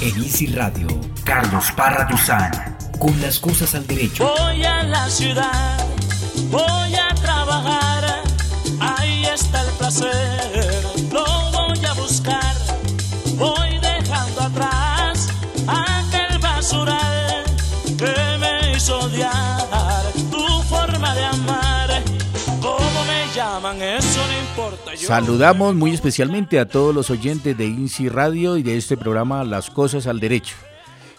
En Easy Radio, Carlos Parra Duzán, con las cosas al derecho. Voy a la ciudad, voy a trabajar, ahí está el placer, Saludamos muy especialmente a todos los oyentes de INSI Radio y de este programa Las Cosas al Derecho.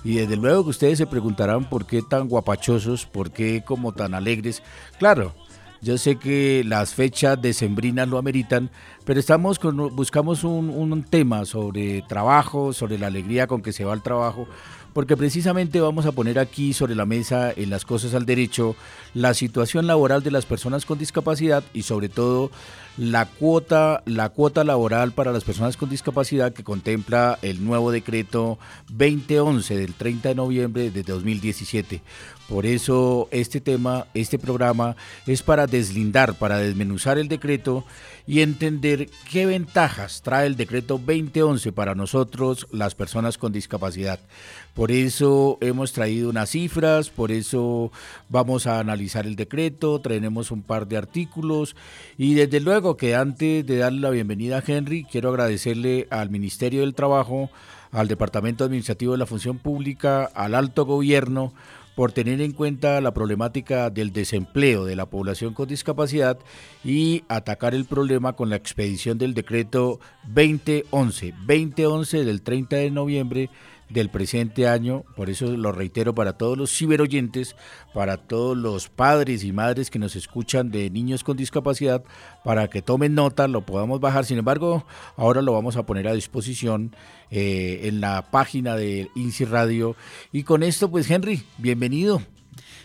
Y desde luego que ustedes se preguntarán por qué tan guapachosos, por qué como tan alegres. Claro, yo sé que las fechas decembrinas lo ameritan, pero estamos con, buscamos un, un tema sobre trabajo, sobre la alegría con que se va al trabajo, porque precisamente vamos a poner aquí sobre la mesa en las cosas al derecho la situación laboral de las personas con discapacidad y sobre todo la cuota, la cuota laboral para las personas con discapacidad que contempla el nuevo decreto 2011 del 30 de noviembre de 2017. Por eso este tema, este programa es para deslindar, para desmenuzar el decreto y entender qué ventajas trae el decreto 2011 para nosotros, las personas con discapacidad. Por eso hemos traído unas cifras, por eso vamos a analizar el decreto, traeremos un par de artículos y desde luego que antes de darle la bienvenida a Henry, quiero agradecerle al Ministerio del Trabajo, al Departamento Administrativo de la Función Pública, al Alto Gobierno, por tener en cuenta la problemática del desempleo de la población con discapacidad y atacar el problema con la expedición del decreto 2011, 2011 del 30 de noviembre del presente año, por eso lo reitero para todos los ciberoyentes, para todos los padres y madres que nos escuchan de niños con discapacidad, para que tomen nota, lo podamos bajar. Sin embargo, ahora lo vamos a poner a disposición eh, en la página de INSI Radio. Y con esto, pues Henry, bienvenido.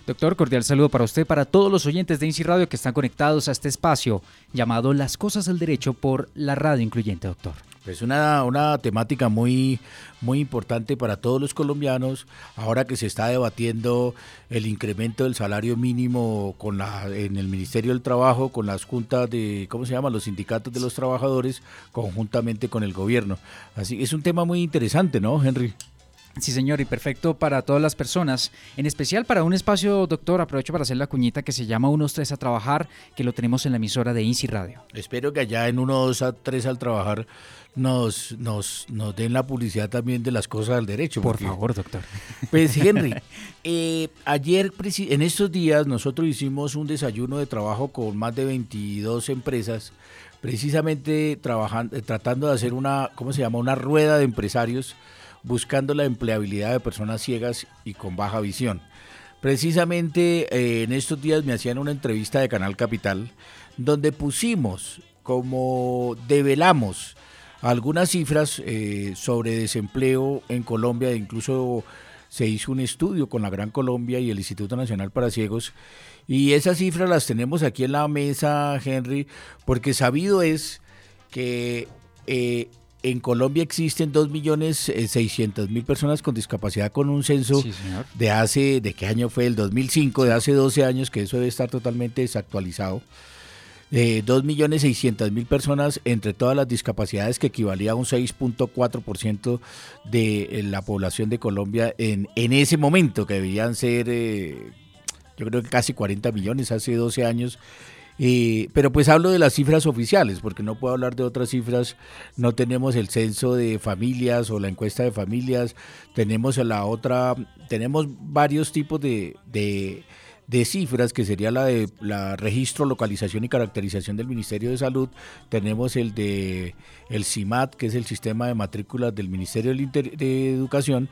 Doctor, cordial saludo para usted, para todos los oyentes de INSI Radio que están conectados a este espacio llamado Las Cosas del Derecho por la radio incluyente, doctor. Es una, una temática muy, muy importante para todos los colombianos, ahora que se está debatiendo el incremento del salario mínimo con la, en el Ministerio del Trabajo, con las juntas de, ¿cómo se llama?, los sindicatos de los trabajadores, conjuntamente con el gobierno. Así es un tema muy interesante, ¿no, Henry? Sí, señor, y perfecto para todas las personas, en especial para un espacio, doctor, aprovecho para hacer la cuñita que se llama Unos Tres a Trabajar, que lo tenemos en la emisora de INSI Radio. Espero que allá en uno, dos, a tres al trabajar nos, nos, nos den la publicidad también de las cosas del derecho. Por porque- favor, doctor. Pues Henry, eh, ayer, en estos días, nosotros hicimos un desayuno de trabajo con más de 22 empresas, precisamente trabajando, eh, tratando de hacer una, ¿cómo se llama? Una rueda de empresarios buscando la empleabilidad de personas ciegas y con baja visión. Precisamente eh, en estos días me hacían una entrevista de Canal Capital donde pusimos como develamos algunas cifras eh, sobre desempleo en Colombia, e incluso se hizo un estudio con la Gran Colombia y el Instituto Nacional para Ciegos, y esas cifras las tenemos aquí en la mesa, Henry, porque sabido es que eh, en Colombia existen 2.600.000 personas con discapacidad con un censo Sí, de hace, ¿de qué año fue? El 2005, de hace 12 años, que eso debe estar totalmente desactualizado. Eh, 2.600.000 personas entre todas las discapacidades que equivalía a un 6.4% de eh, la población de Colombia en, en ese momento, que debían ser, eh, yo creo que casi 40 millones hace 12 años. Eh, pero pues hablo de las cifras oficiales, porque no puedo hablar de otras cifras. No tenemos el censo de familias o la encuesta de familias. Tenemos la otra, tenemos varios tipos de, de, de cifras, que sería la de la registro, localización y caracterización del Ministerio de Salud. Tenemos el de el CIMAT, que es el sistema de matrículas del Ministerio de Educación.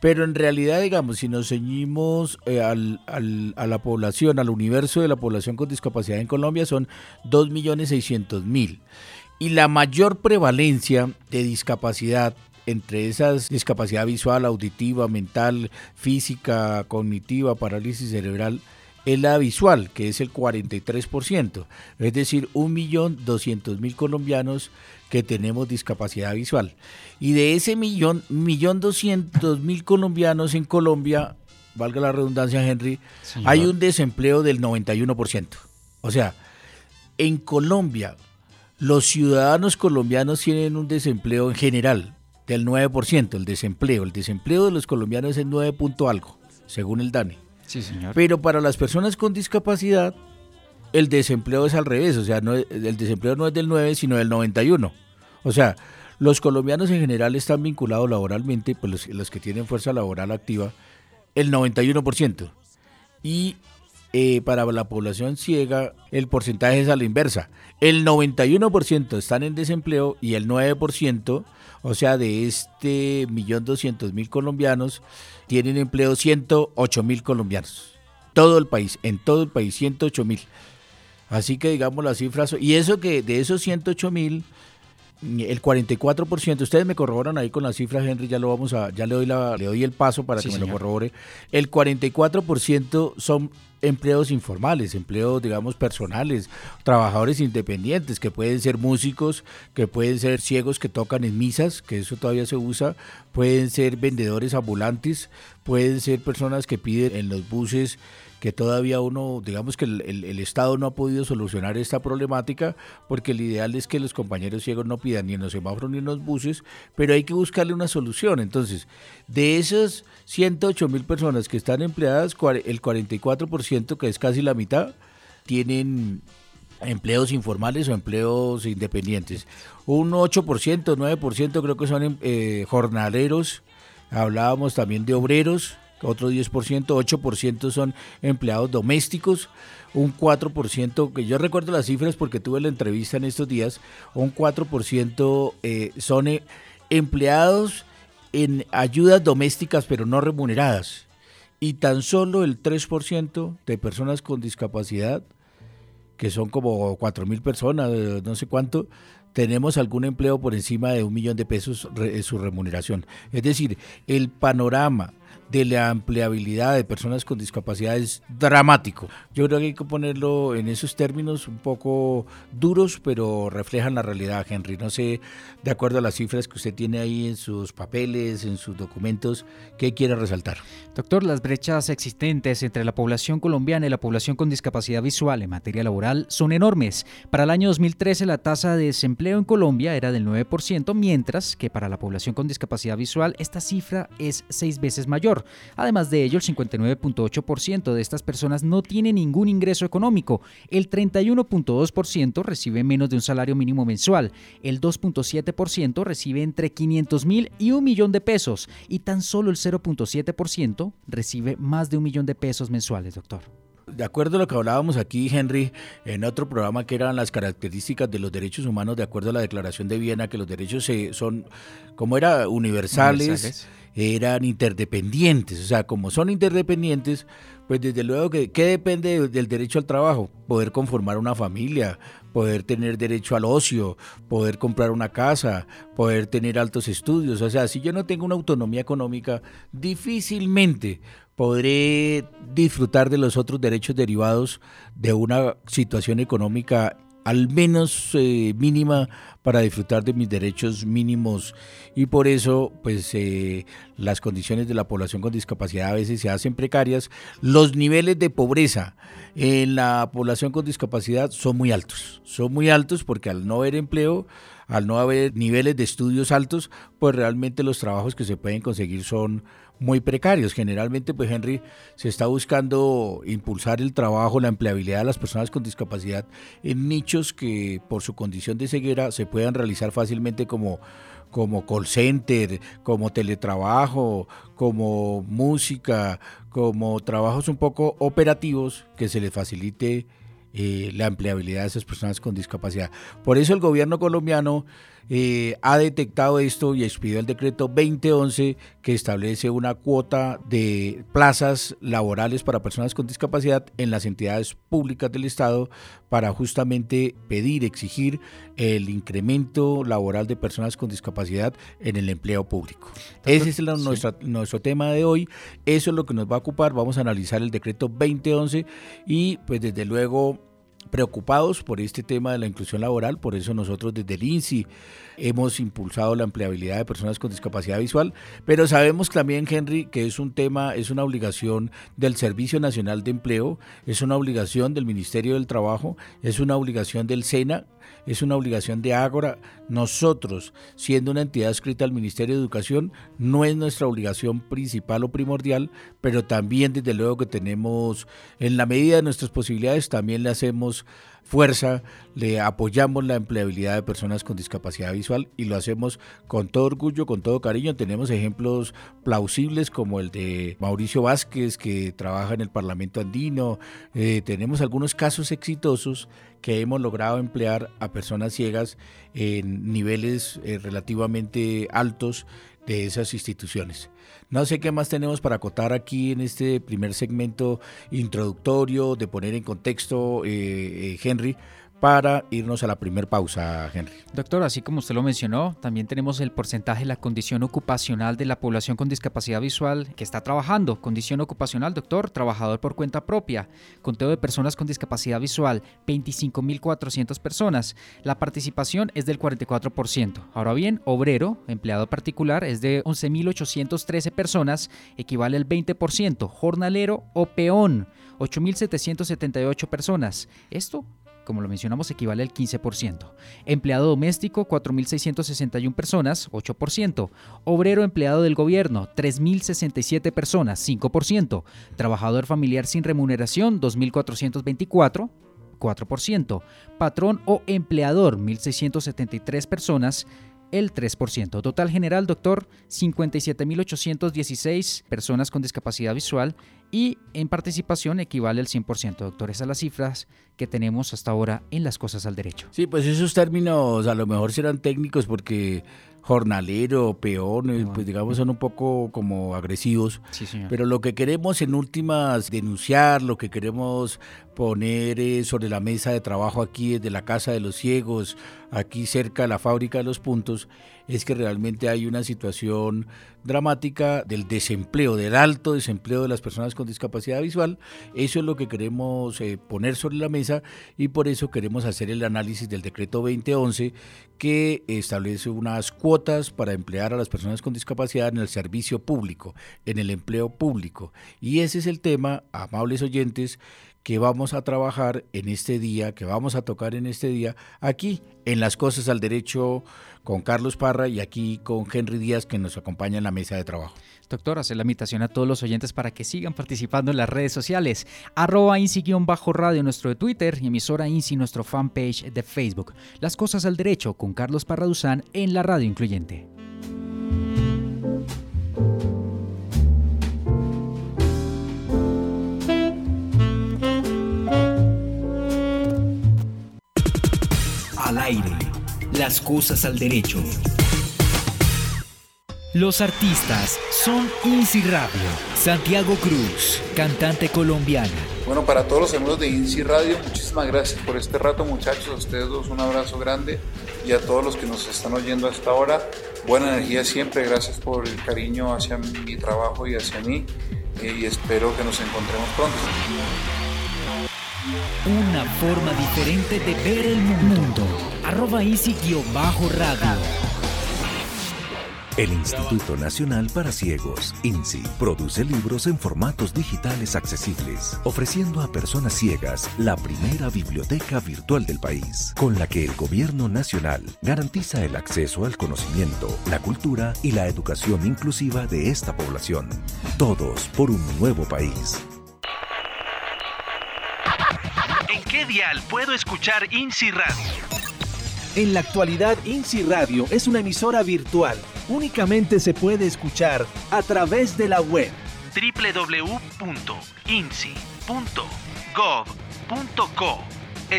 Pero en realidad, digamos, si nos ceñimos eh, al, al- a la población, al universo de la población con discapacidad en Colombia, son 2.600.000. Y la mayor prevalencia de discapacidad entre esas discapacidad visual, auditiva, mental, física, cognitiva, parálisis cerebral, es la visual, que es el 43%, es decir, 1.200.000 colombianos que tenemos discapacidad visual. Y de ese millón, millón doscientos mil colombianos en Colombia, valga la redundancia, Henry, Señor. hay un desempleo del 91%. O sea, en Colombia, los ciudadanos colombianos tienen un desempleo en general del 9%, el desempleo. El desempleo de los colombianos es 9 punto algo, según el DANE. Sí, señor. Pero para las personas con discapacidad, el desempleo es al revés, o sea, el desempleo no es del 9, sino del 91. O sea, los colombianos en general están vinculados laboralmente, pues los, que tienen fuerza laboral activa, el 91%. Y eh, para la población ciega, el porcentaje es a la inversa. El 91% están en desempleo y el 9%, o sea, de este millón doscientos mil colombianos, tienen empleo 108 mil colombianos. Todo el país, en todo el país, 108 mil. Así que digamos las cifras, y eso que de esos 108 mil, el 44%, ustedes me corroboran ahí con las cifras, Henry, ya lo vamos a, ya le doy la, le doy el paso para que me lo corrobore. El 44% son empleos informales, empleos, digamos, personales, trabajadores independientes, que pueden ser músicos, que pueden ser ciegos que tocan en misas, que eso todavía se usa, pueden ser vendedores ambulantes, pueden ser personas que piden en los buses que todavía uno, digamos que el, Estado no ha podido solucionar esta problemática, porque el ideal es que los compañeros ciegos no pidan ni en los semáforos ni en los buses, pero hay que buscarle una solución. Entonces, de esas 108 mil personas que están empleadas, el 44%, que es casi la mitad, tienen empleos informales o empleos independientes. Un 8%, 9% creo que son eh, jornaleros, hablábamos también de obreros, otro 10%, 8% son empleados domésticos, un 4%, que yo recuerdo las cifras porque tuve la entrevista en estos días, un 4% eh, son eh, empleados en ayudas domésticas pero no remuneradas y tan solo el 3% de personas con discapacidad, que son como 4 mil personas, no sé cuánto, tenemos algún empleo por encima de un millón de pesos en su remuneración. Es decir, el panorama de la ampliabilidad de personas con discapacidad es dramático. Yo creo que hay que ponerlo en esos términos un poco duros, pero reflejan la realidad, Henry. No sé, de acuerdo a las cifras que usted tiene ahí en sus papeles, en sus documentos, ¿qué quiere resaltar? Doctor, las brechas existentes entre la población colombiana y la población con discapacidad visual en materia laboral son enormes. Para el año 2013 la tasa de desempleo en Colombia era del 9%, mientras que para la población con discapacidad visual esta cifra es seis veces mayor. Además de ello, el 59.8% de estas personas no tiene ningún ingreso económico, el 31.2% recibe menos de un salario mínimo mensual, el 2.7% recibe entre 500 mil y un millón de pesos. Y tan solo el 0.7% recibe más de un millón de pesos mensuales, doctor de acuerdo a lo que hablábamos aquí, Henry, en otro programa que eran las características de los derechos humanos, de acuerdo a la Declaración de Viena, que los derechos son, como era, universales eran interdependientes. O sea, como son interdependientes, pues desde luego que ¿qué depende del derecho al trabajo? Poder conformar una familia, poder tener derecho al ocio, poder comprar una casa, poder tener altos estudios. O sea, si yo no tengo una autonomía económica, difícilmente podré disfrutar de los otros derechos derivados de una situación económica al menos eh, mínima para disfrutar de mis derechos mínimos y por eso pues eh, las condiciones de la población con discapacidad a veces se hacen precarias. Los niveles de pobreza en la población con discapacidad son muy altos, son muy altos porque al no haber empleo, al no haber niveles de estudios altos, pues realmente los trabajos que se pueden conseguir son muy precarios. Generalmente, pues Henry, se está buscando impulsar el trabajo, la empleabilidad de las personas con discapacidad en nichos que por su condición de ceguera se puedan realizar fácilmente como como call center, como teletrabajo, como música, como trabajos un poco operativos que se les facilite eh, la empleabilidad de esas personas con discapacidad. Por eso el gobierno colombiano eh, ha detectado esto y expidió el decreto 2011 que establece una cuota de plazas laborales para personas con discapacidad en las entidades públicas del Estado para justamente pedir, exigir el incremento laboral de personas con discapacidad en el empleo público. Ese es nuestro tema de hoy, eso es lo que nos va a ocupar, vamos a analizar el decreto 2011 y pues desde luego preocupados por este tema de la inclusión laboral, por eso nosotros desde el INSI hemos impulsado la empleabilidad de personas con discapacidad visual, pero sabemos también, Henry, que es un tema, es una obligación del Servicio Nacional de Empleo, es una obligación del Ministerio del Trabajo, es una obligación del SENA, es una obligación de Ágora. Nosotros, siendo una entidad escrita al Ministerio de Educación, no es nuestra obligación principal o primordial, pero también desde luego que tenemos, en la medida de nuestras posibilidades, también le hacemos fuerza, le apoyamos la empleabilidad de personas con discapacidad visual y lo hacemos con todo orgullo, con todo cariño. Tenemos ejemplos plausibles como el de Mauricio Vázquez, que trabaja en el Parlamento andino. Eh, tenemos algunos casos exitosos que hemos logrado emplear a personas ciegas en niveles eh, relativamente altos de esas instituciones. No sé qué más tenemos para acotar aquí en este primer segmento introductorio, de poner en contexto, eh, eh, Henry, para irnos a la primera pausa, Henry. Doctor, así como usted lo mencionó, también tenemos el porcentaje de la condición ocupacional de la población con discapacidad visual que está trabajando. Condición ocupacional, doctor, trabajador por cuenta propia. Conteo de personas con discapacidad visual, 25.400 personas. La participación es del 44%. Ahora bien, obrero, empleado particular, es de 11.813 personas, equivale al 20%. Jornalero o peón, 8.778 personas. Esto como lo mencionamos, equivale al 15%. Empleado doméstico, 4.661 personas, 8%. Obrero empleado del gobierno, 3.067 personas, 5%. Trabajador familiar sin remuneración, 2.424, 4%. Patrón o empleador, 1.673 personas, el 3%. Total general, doctor, 57.816 personas con discapacidad visual y en participación equivale al 100%, doctor. Esas son las cifras que tenemos hasta ahora en las cosas al derecho. Sí, pues esos términos a lo mejor serán técnicos porque jornalero, peón, pues digamos son un poco como agresivos. Sí, señor. Pero lo que queremos en últimas denunciar, lo que queremos poner eh, sobre la mesa de trabajo aquí desde la Casa de los Ciegos, aquí cerca de la fábrica de los puntos, es que realmente hay una situación dramática del desempleo, del alto desempleo de las personas con discapacidad visual. Eso es lo que queremos eh, poner sobre la mesa y por eso queremos hacer el análisis del decreto 2011 que establece unas cuotas para emplear a las personas con discapacidad en el servicio público, en el empleo público. Y ese es el tema, amables oyentes, que vamos a trabajar en este día, que vamos a tocar en este día, aquí en Las Cosas al Derecho con Carlos Parra y aquí con Henry Díaz que nos acompaña en la mesa de trabajo. Doctor, hacer la invitación a todos los oyentes para que sigan participando en las redes sociales. Arroba INSI-radio nuestro de Twitter y emisora INSI nuestro fanpage de Facebook. Las Cosas al Derecho con Carlos Parra Duzán en la radio incluyente. Al aire. Las cosas al derecho. Los artistas son INSI Radio. Santiago Cruz, cantante colombiana. Bueno, para todos los amigos de INSI Radio, muchísimas gracias por este rato, muchachos. A ustedes dos un abrazo grande y a todos los que nos están oyendo hasta ahora. Buena energía siempre. Gracias por el cariño hacia mi trabajo y hacia mí. eh, Y espero que nos encontremos pronto. Una forma diferente de ver el mundo. Arroba INSI-radio. El Instituto Nacional para Ciegos, INSI, produce libros en formatos digitales accesibles, ofreciendo a personas ciegas la primera biblioteca virtual del país, con la que el Gobierno Nacional garantiza el acceso al conocimiento, la cultura y la educación inclusiva de esta población. Todos por un nuevo país. ¿En qué dial puedo escuchar INSI Radio? En la actualidad, INSI Radio es una emisora virtual. Únicamente se puede escuchar a través de la web. www.insi.gov.co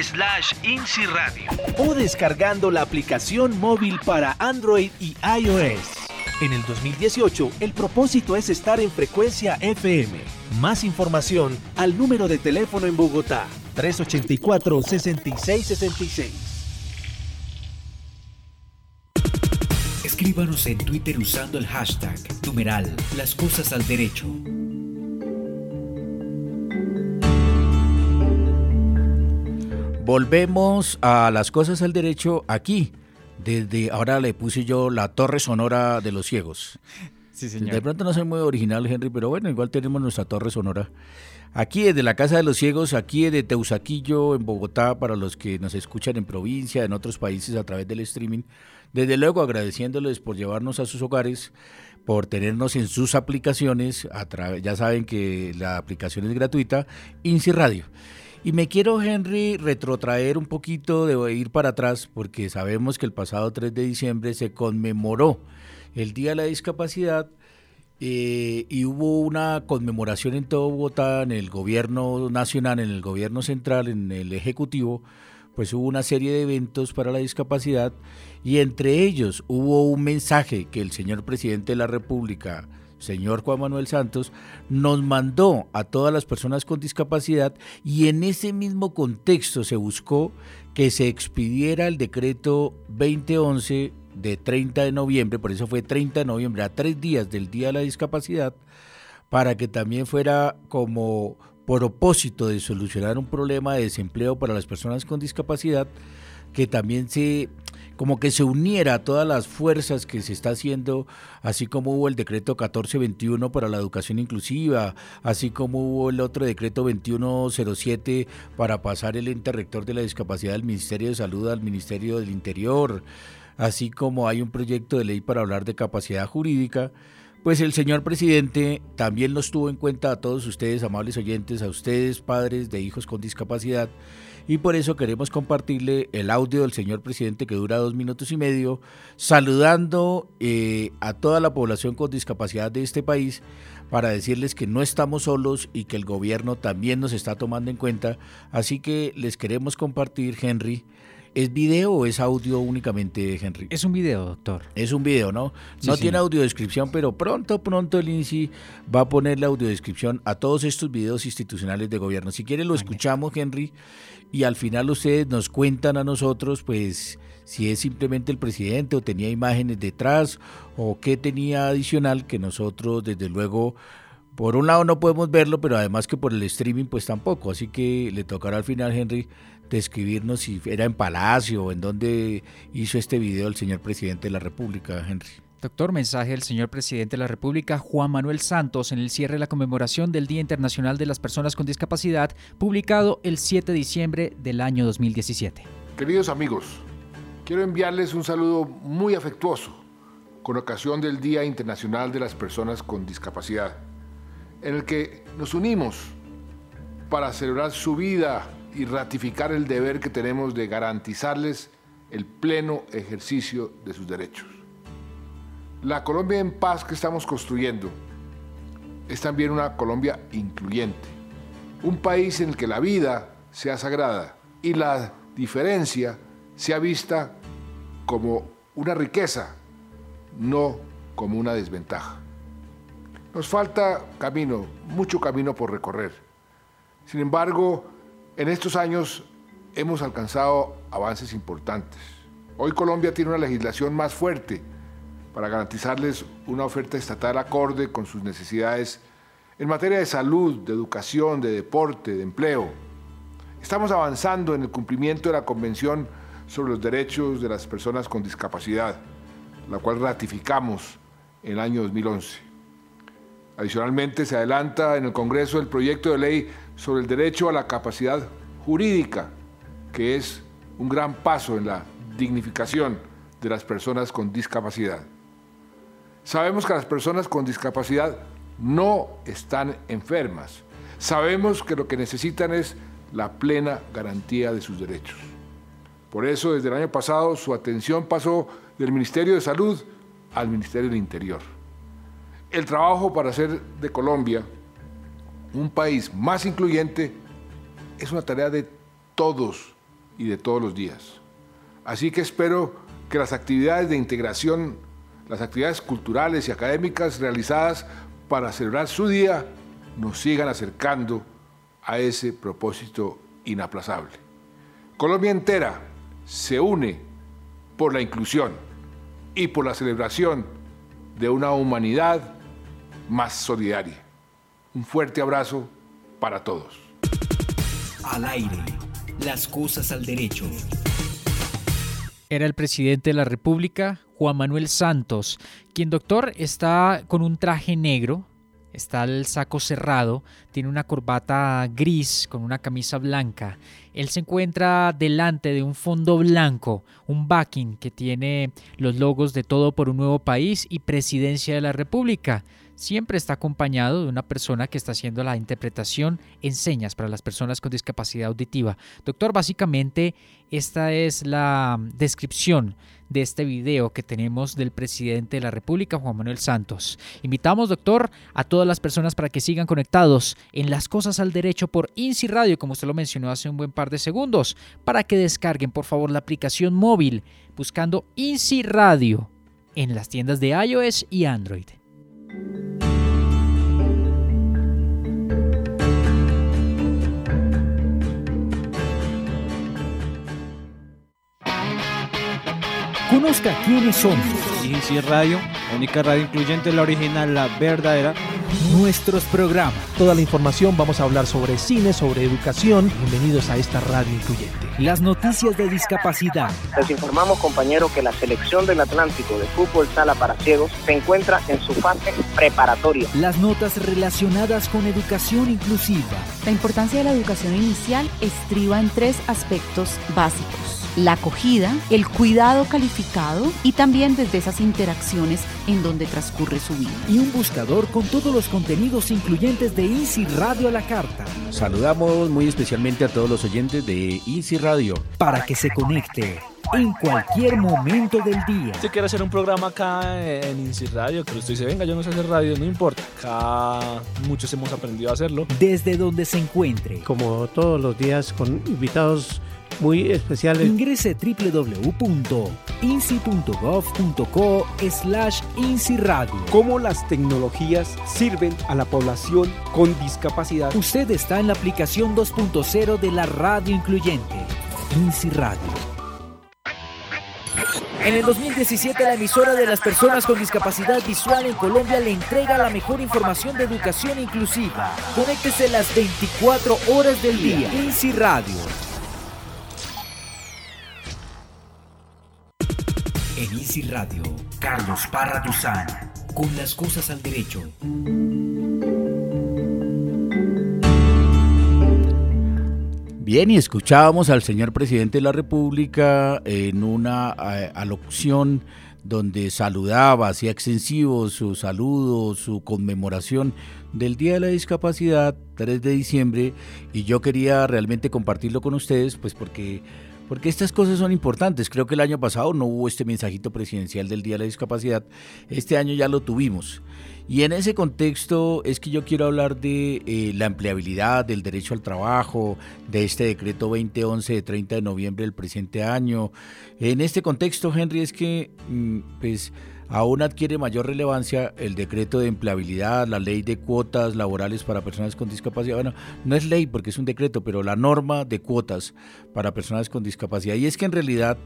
slash INSI Radio. o descargando la aplicación móvil para Android y iOS. En el 2018, el propósito es estar en frecuencia FM. Más información al número de teléfono en Bogotá, 384-6666. Escríbanos en Twitter usando el hashtag numeral Las cosas al derecho. Volvemos a las cosas al derecho aquí. Desde ahora le puse yo la torre sonora de los ciegos. Sí, señor. De pronto no soy muy original, Henry, pero bueno, igual tenemos nuestra torre sonora. Aquí desde la Casa de los Ciegos, aquí desde Teusaquillo, en Bogotá, para los que nos escuchan en provincia, en otros países a través del streaming. Desde luego agradeciéndoles por llevarnos a sus hogares, por tenernos en sus aplicaciones. A ya saben que la aplicación es gratuita, INSI Radio. Y me quiero, Henry, retrotraer un poquito, de ir para atrás, porque sabemos que el pasado 3 de diciembre se conmemoró el Día de la Discapacidad eh, y hubo una conmemoración en todo Bogotá, en el gobierno nacional, en el gobierno central, en el ejecutivo, pues hubo una serie de eventos para la discapacidad y entre ellos hubo un mensaje que el señor presidente de la República, señor Juan Manuel Santos, nos mandó a todas las personas con discapacidad y en ese mismo contexto se buscó que se expidiera el decreto 2011 de 30 de noviembre, por eso fue 30 de noviembre, a tres días del Día de la Discapacidad, para que también fuera como propósito de solucionar un problema de desempleo para las personas con discapacidad, que también se como que se uniera a todas las fuerzas que se está haciendo, así como hubo el decreto 1421 para la educación inclusiva, así como hubo el otro decreto 2107 para pasar el ente rector de la discapacidad del Ministerio de Salud al Ministerio del Interior, así como hay un proyecto de ley para hablar de capacidad jurídica, pues el señor presidente también nos tuvo en cuenta a todos ustedes, amables oyentes, a ustedes, padres de hijos con discapacidad, y por eso queremos compartirle el audio del señor presidente que dura dos minutos y medio, saludando eh, a toda la población con discapacidad de este país para decirles que no estamos solos y que el gobierno también nos está tomando en cuenta. Así que les queremos compartir, Henry, ¿Es video o es audio únicamente, Henry? Es un video, doctor. Es un video, ¿no? no tiene audiodescripción, pero pronto, pronto el INSI va a poner la audiodescripción a todos estos videos institucionales de gobierno. Si quiere lo escuchamos, Henry, y al final ustedes nos cuentan a nosotros, pues, si es simplemente el presidente o tenía imágenes detrás o qué tenía adicional que nosotros, desde luego, por un lado no podemos verlo, pero además que por el streaming pues tampoco. Así que le tocará al final, Henry, describirnos si era en Palacio o en dónde hizo este video el señor presidente de la República, Henry. Doctor, mensaje del señor presidente de la República, Juan Manuel Santos, en el cierre de la conmemoración del Día Internacional de las Personas con Discapacidad, publicado el 7 de diciembre del año 2017. Queridos amigos, quiero enviarles un saludo muy afectuoso con ocasión del Día Internacional de las Personas con Discapacidad en el que nos unimos para celebrar su vida y ratificar el deber que tenemos de garantizarles el pleno ejercicio de sus derechos. La Colombia en paz que estamos construyendo es también una Colombia incluyente, un país en el que la vida sea sagrada y la diferencia sea vista como una riqueza, no como una desventaja. Nos falta camino, mucho camino por recorrer. Sin embargo, en estos años hemos alcanzado avances importantes. Hoy Colombia tiene una legislación más fuerte para garantizarles una oferta estatal acorde con sus necesidades en materia de salud, de educación, de deporte, de empleo. Estamos avanzando en el cumplimiento de la Convención sobre los Derechos de las Personas con Discapacidad, la cual ratificamos en el año 2011. Adicionalmente, se adelanta en el Congreso el proyecto de ley sobre el derecho a la capacidad jurídica, que es un gran paso en la dignificación de las personas con discapacidad. Sabemos que las personas con discapacidad no están enfermas. Sabemos que lo que necesitan es la plena garantía de sus derechos. Por eso, desde el año pasado, su atención pasó del Ministerio de Salud al Ministerio del Interior el trabajo para hacer de Colombia un país más incluyente es una tarea de todos y de todos los días. Así que espero que las actividades de integración, las actividades culturales y académicas realizadas para celebrar su día nos sigan acercando a ese propósito inaplazable. Colombia entera se une por la inclusión y por la celebración de una humanidad más solidaria. Un fuerte abrazo para todos. Al aire, las cosas al derecho. Era el presidente de la República, Juan Manuel Santos, quien doctor está con un traje negro, está el saco cerrado, tiene una corbata gris con una camisa blanca. Él se encuentra delante de un fondo blanco, un backing que tiene los logos de Todo por un Nuevo País y Presidencia de la República siempre está acompañado de una persona que está haciendo la interpretación en señas para las personas con discapacidad auditiva. Doctor, básicamente esta es la descripción de este video que tenemos del presidente de la República, Juan Manuel Santos. Invitamos, doctor, a todas las personas para que sigan conectados en las cosas al derecho por INSI Radio, como usted lo mencionó hace un buen par de segundos, para que descarguen por favor la aplicación móvil buscando INSI Radio en las tiendas de iOS y Android. Conozca quiénes somos. INSI Radio, única radio incluyente, la original, la verdadera. Nuestros programas. Toda la información vamos a hablar sobre cine, sobre educación. Bienvenidos a esta radio incluyente. Las noticias de discapacidad. Les informamos, compañero, que la selección del Atlántico de fútbol sala para ciegos se encuentra en su fase preparatoria. Las notas relacionadas con educación inclusiva. La importancia de la educación inicial estriba en tres aspectos básicos la acogida, el cuidado calificado y también desde esas interacciones en donde transcurre su vida. Y un buscador con todos los contenidos incluyentes de INSI Radio a la carta. Saludamos muy especialmente a todos los oyentes de INSI Radio. Para que se conecte en cualquier momento del día. Si quiere hacer un programa acá en INSI Radio, que usted dice, venga, yo no sé hacer radio, no importa. Acá muchos hemos aprendido a hacerlo. Desde donde se encuentre. Como todos los días con invitados muy especiales. Ingrese www.insi.gov.co slash insiradio. Cómo las tecnologías sirven a la población con discapacidad. Usted está en la aplicación 2.0 de la radio incluyente. INSI Radio. En el 2017, la emisora de las personas con discapacidad visual en Colombia le entrega la mejor información de educación inclusiva. Conéctese las 24 horas del día. INSI Radio. Radio, Carlos Parra Duzán, con las cosas al derecho. Bien, y escuchábamos al señor presidente de la República en una alocución donde saludaba, hacía extensivo su saludo, su conmemoración del Día de la Discapacidad, 3 de diciembre, y yo quería realmente compartirlo con ustedes, pues porque porque estas cosas son importantes. Creo que el año pasado no hubo este mensajito presidencial del Día de la Discapacidad. Este año ya lo tuvimos. Y en ese contexto es que yo quiero hablar de eh, la empleabilidad, del derecho al trabajo, de este decreto 2011 de 30 de noviembre del presente año. En este contexto, Henry, es que mm, pues aún adquiere mayor relevancia el decreto de empleabilidad, la ley de cuotas laborales para personas con discapacidad. Bueno, no es ley porque es un decreto, pero la norma de cuotas para personas con discapacidad. Y es que en realidad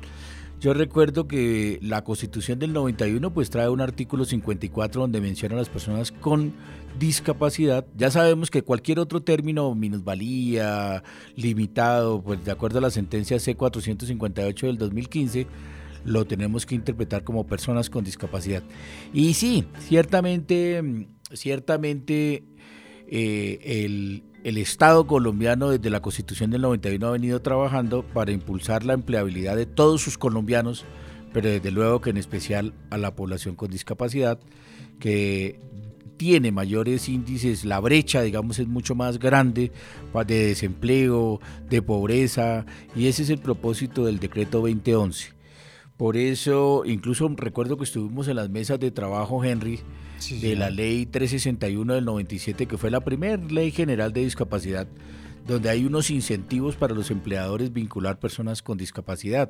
yo recuerdo que la Constitución del 91 pues trae un artículo 54 donde menciona a las personas con discapacidad. Ya sabemos que cualquier otro término, minusvalía, limitado, pues de acuerdo a la sentencia C458 del 2015, lo tenemos que interpretar como personas con discapacidad. Y sí, ciertamente, ciertamente eh, el, el Estado colombiano desde la Constitución del 91 ha venido trabajando para impulsar la empleabilidad de todos sus colombianos, pero desde luego que en especial a la población con discapacidad, que tiene mayores índices, la brecha, digamos, es mucho más grande de desempleo, de pobreza, y ese es el propósito del decreto 2011. Por eso, incluso recuerdo que estuvimos en las mesas de trabajo, Henry, de la ley 361 del 97, que fue la primera ley general de discapacidad, donde hay unos incentivos para los empleadores vincular personas con discapacidad.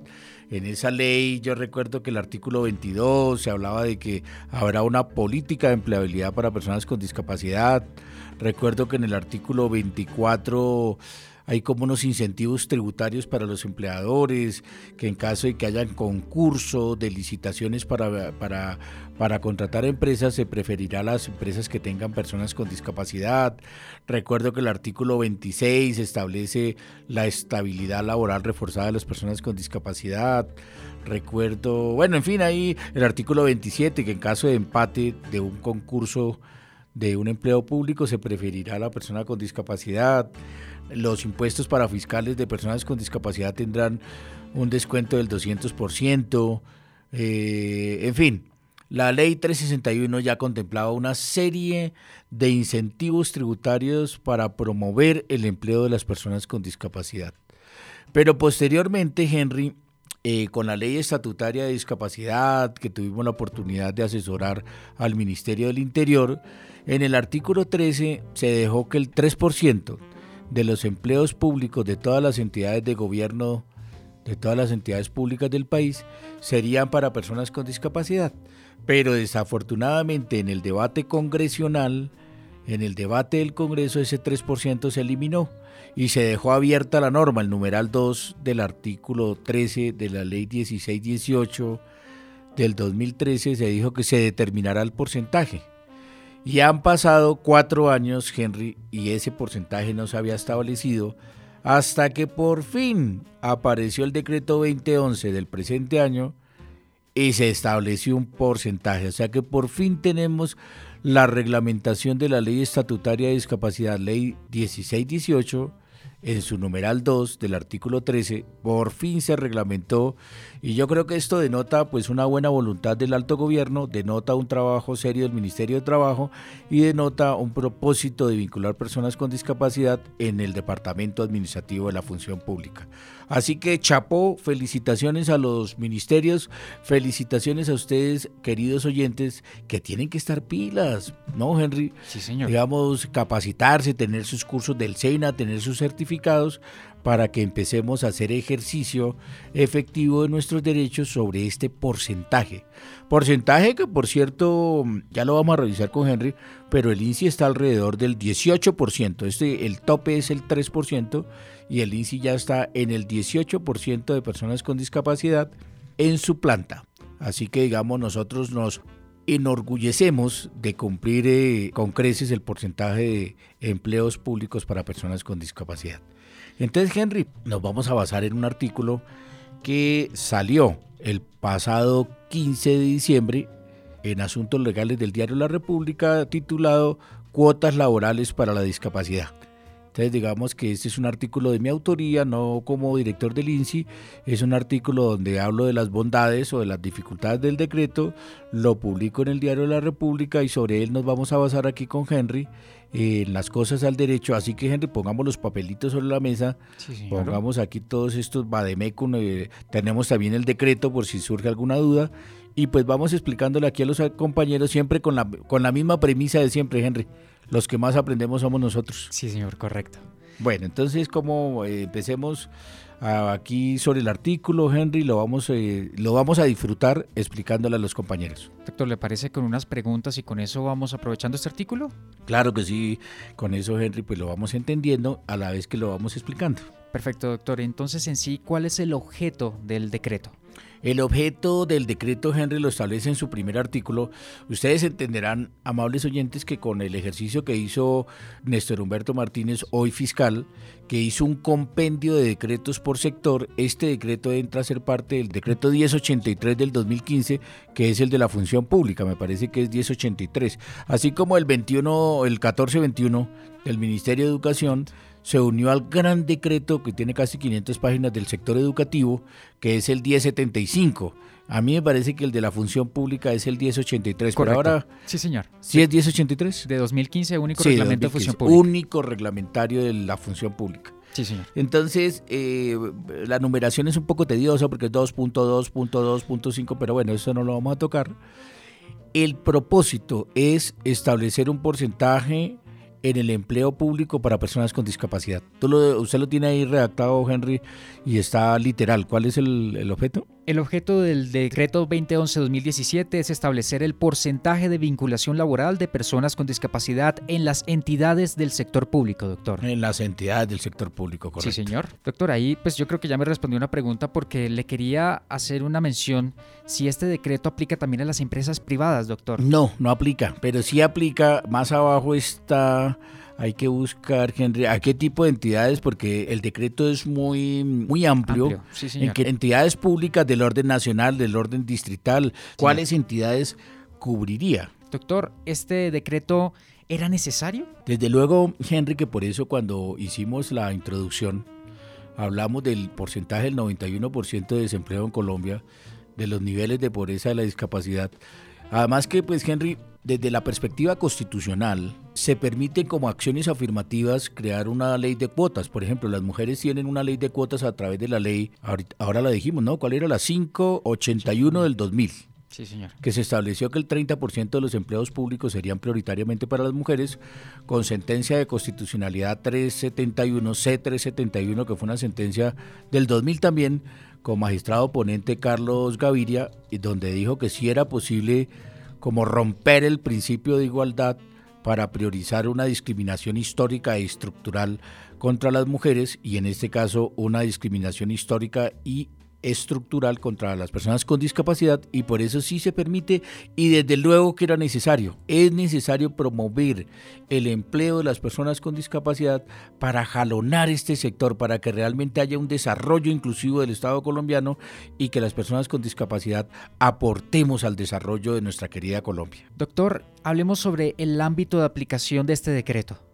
En esa ley yo recuerdo que el artículo 22 se hablaba de que habrá una política de empleabilidad para personas con discapacidad. Recuerdo que en el artículo 24 hay como unos incentivos tributarios para los empleadores, que en caso de que hayan concurso de licitaciones para, para, para contratar empresas, se preferirá las empresas que tengan personas con discapacidad. Recuerdo que el artículo 26 establece la estabilidad laboral reforzada de las personas con discapacidad. Recuerdo, bueno, en fin, ahí el artículo 27, que en caso de empate de un concurso de un empleo público se preferirá a la persona con discapacidad. Los impuestos para fiscales de personas con discapacidad tendrán un descuento del 200%. Eh, en fin, la ley 361 ya contemplaba una serie de incentivos tributarios para promover el empleo de las personas con discapacidad. Pero posteriormente, Henry, eh, con la ley estatutaria de discapacidad que tuvimos la oportunidad de asesorar al Ministerio del Interior, en el artículo 13 se dejó que el 3% de los empleos públicos de todas las entidades de gobierno, de todas las entidades públicas del país, serían para personas con discapacidad. Pero desafortunadamente en el debate congresional, en el debate del Congreso ese 3% se eliminó y se dejó abierta la norma, el numeral 2 del artículo 13 de la ley 1618 del 2013 se dijo que se determinará el porcentaje. Y han pasado cuatro años, Henry, y ese porcentaje no se había establecido hasta que por fin apareció el decreto 2011 del presente año y se estableció un porcentaje. O sea que por fin tenemos la reglamentación de la ley estatutaria de discapacidad, ley 1618, en su numeral 2 del artículo 13, por fin se reglamentó y yo creo que esto denota pues una buena voluntad del alto gobierno, denota un trabajo serio del Ministerio de Trabajo y denota un propósito de vincular personas con discapacidad en el Departamento Administrativo de la Función Pública. Así que chapó, felicitaciones a los ministerios, felicitaciones a ustedes, queridos oyentes, que tienen que estar pilas, ¿no, Henry? Sí, señor. Digamos, capacitarse, tener sus cursos del SENA, tener sus certificados para que empecemos a hacer ejercicio efectivo de nuestros derechos sobre este porcentaje. Porcentaje que, por cierto, ya lo vamos a revisar con Henry, pero el INSI está alrededor del 18%. Este, el tope es el 3% y el INSI ya está en el 18% de personas con discapacidad en su planta. Así que, digamos, nosotros nos enorgullecemos de cumplir eh, con creces el porcentaje de empleos públicos para personas con discapacidad. Entonces, Henry, nos vamos a basar en un artículo que salió el pasado 15 de diciembre en Asuntos Legales del Diario La República titulado Cuotas Laborales para la Discapacidad. Entonces digamos que este es un artículo de mi autoría, no como director del INSI, es un artículo donde hablo de las bondades o de las dificultades del decreto, lo publico en el Diario de la República y sobre él nos vamos a basar aquí con Henry en las cosas al derecho. Así que, Henry, pongamos los papelitos sobre la mesa, pongamos aquí todos estos bademecum, eh, tenemos también el decreto por si surge alguna duda. Y pues vamos explicándole aquí a los compañeros siempre con la, con la misma premisa de siempre, Henry. Los que más aprendemos somos nosotros. Sí, señor, correcto. Bueno, entonces como eh, empecemos aquí sobre el artículo, Henry, lo vamos, eh, lo vamos a disfrutar explicándole a los compañeros. Doctor, ¿le parece con unas preguntas y con eso vamos aprovechando este artículo? Claro que sí, con eso, Henry, pues lo vamos entendiendo a la vez que lo vamos explicando. Perfecto, doctor. Entonces, en sí, ¿cuál es el objeto del decreto? El objeto del decreto Henry lo establece en su primer artículo. Ustedes entenderán, amables oyentes, que con el ejercicio que hizo Néstor Humberto Martínez, hoy fiscal, que hizo un compendio de decretos por sector, este decreto entra a ser parte del decreto 1083 del 2015, que es el de la función pública, me parece que es 1083, así como el 21, el 1421 del Ministerio de Educación se unió al gran decreto que tiene casi 500 páginas del sector educativo, que es el 1075. A mí me parece que el de la función pública es el 1083. Correcto. Pero ahora. Sí, señor. ¿Sí es 1083? De 2015, único Sí, reglamento 2015, de función pública. Único reglamentario de la función pública. Sí, señor. Entonces, eh, la numeración es un poco tediosa porque es 2.2.2.5, pero bueno, eso no lo vamos a tocar. El propósito es establecer un porcentaje en el empleo público para personas con discapacidad. Tú lo- usted lo tiene ahí redactado, Henry, y está literal. ¿Cuál es el, el objeto? El objeto del decreto 2011-2017 es establecer el porcentaje de vinculación laboral de personas con discapacidad en las entidades del sector público, doctor. En las entidades del sector público, correcto. Sí, señor. Doctor, ahí pues yo creo que ya me respondió una pregunta porque le quería hacer una mención si este decreto aplica también a las empresas privadas, doctor. No, no aplica, pero sí aplica, más abajo está hay que buscar, Henry, a qué tipo de entidades, porque el decreto es muy, muy amplio, en qué entidades públicas del orden nacional, del orden distrital, cuáles entidades cubriría. Doctor, ¿este decreto era necesario? Desde luego, Henry, que por eso cuando hicimos la introducción, hablamos del porcentaje del 91% de desempleo en Colombia, de los niveles de pobreza de la discapacidad. Además que, pues, Henry, desde la perspectiva constitucional, se permite como acciones afirmativas crear una ley de cuotas. Por ejemplo, las mujeres tienen una ley de cuotas a través de la ley, ahora la dijimos, ¿no? ¿Cuál era? La 581 del 2000. Sí, señor. Que se estableció que el 30% de los empleos públicos serían prioritariamente para las mujeres, con sentencia de constitucionalidad 371, C371, que fue una sentencia del 2000 también, con magistrado ponente Carlos Gaviria, donde dijo que sí era posible como romper el principio de igualdad para priorizar una discriminación histórica e estructural contra las mujeres y en este caso una discriminación histórica y estructural contra las personas con discapacidad y por eso sí se permite y desde luego que era necesario. Es necesario promover el empleo de las personas con discapacidad para jalonar este sector, para que realmente haya un desarrollo inclusivo del Estado colombiano y que las personas con discapacidad aportemos al desarrollo de nuestra querida Colombia. Doctor, hablemos sobre el ámbito de aplicación de este decreto.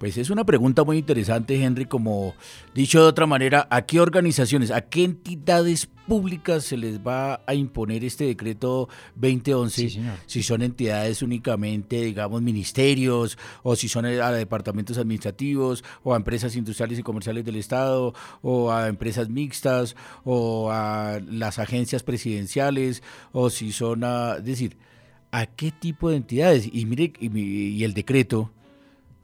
Pues es una pregunta muy interesante, Henry, como dicho de otra manera, ¿a qué organizaciones, a qué entidades públicas se les va a imponer este decreto 2011? si son entidades únicamente, digamos, ministerios, o si son a departamentos administrativos, o a empresas industriales y comerciales del Estado, o a empresas mixtas, o a las agencias presidenciales, o si son a, es decir, ¿a qué tipo de entidades? Y mire, y el decreto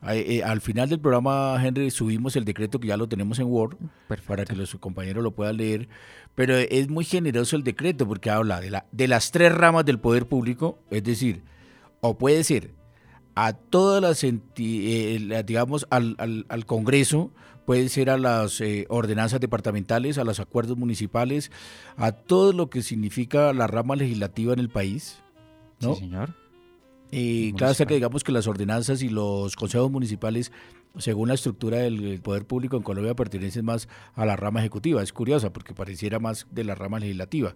eh, al final del programa, Henry, subimos el decreto que ya lo tenemos en Word para que los compañeros lo puedan leer. Pero es muy generoso el decreto porque habla de, la, de las tres ramas del poder público, es decir, o puede ser a todas las, eh, digamos, al, al, Congreso, puede ser a las eh, ordenanzas departamentales, a los acuerdos municipales, a todo lo que significa la rama legislativa en el país. ¿no? Sí, señor y cada vez que digamos que las ordenanzas y los consejos municipales, según la estructura del poder público en Colombia, pertenecen más a la rama ejecutiva. Es curiosa porque pareciera más de la rama legislativa.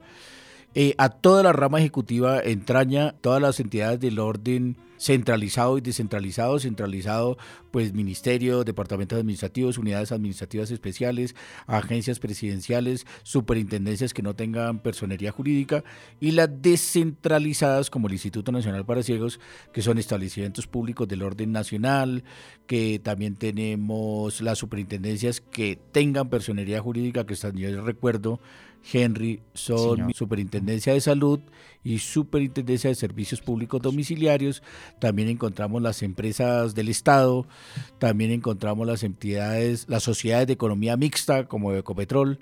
Eh, a toda la rama ejecutiva entraña todas las entidades del orden centralizado y descentralizado, centralizado pues ministerios, departamentos administrativos, unidades administrativas especiales, agencias presidenciales, superintendencias que no tengan personería jurídica y las descentralizadas como el Instituto Nacional para Ciegos, que son establecimientos públicos del orden nacional, que también tenemos las superintendencias que tengan personería jurídica, que están, yo recuerdo, Henry, son Superintendencia de Salud y Superintendencia de Servicios Públicos Domiciliarios. También encontramos las empresas del Estado, también encontramos las entidades, las sociedades de economía mixta como Ecopetrol.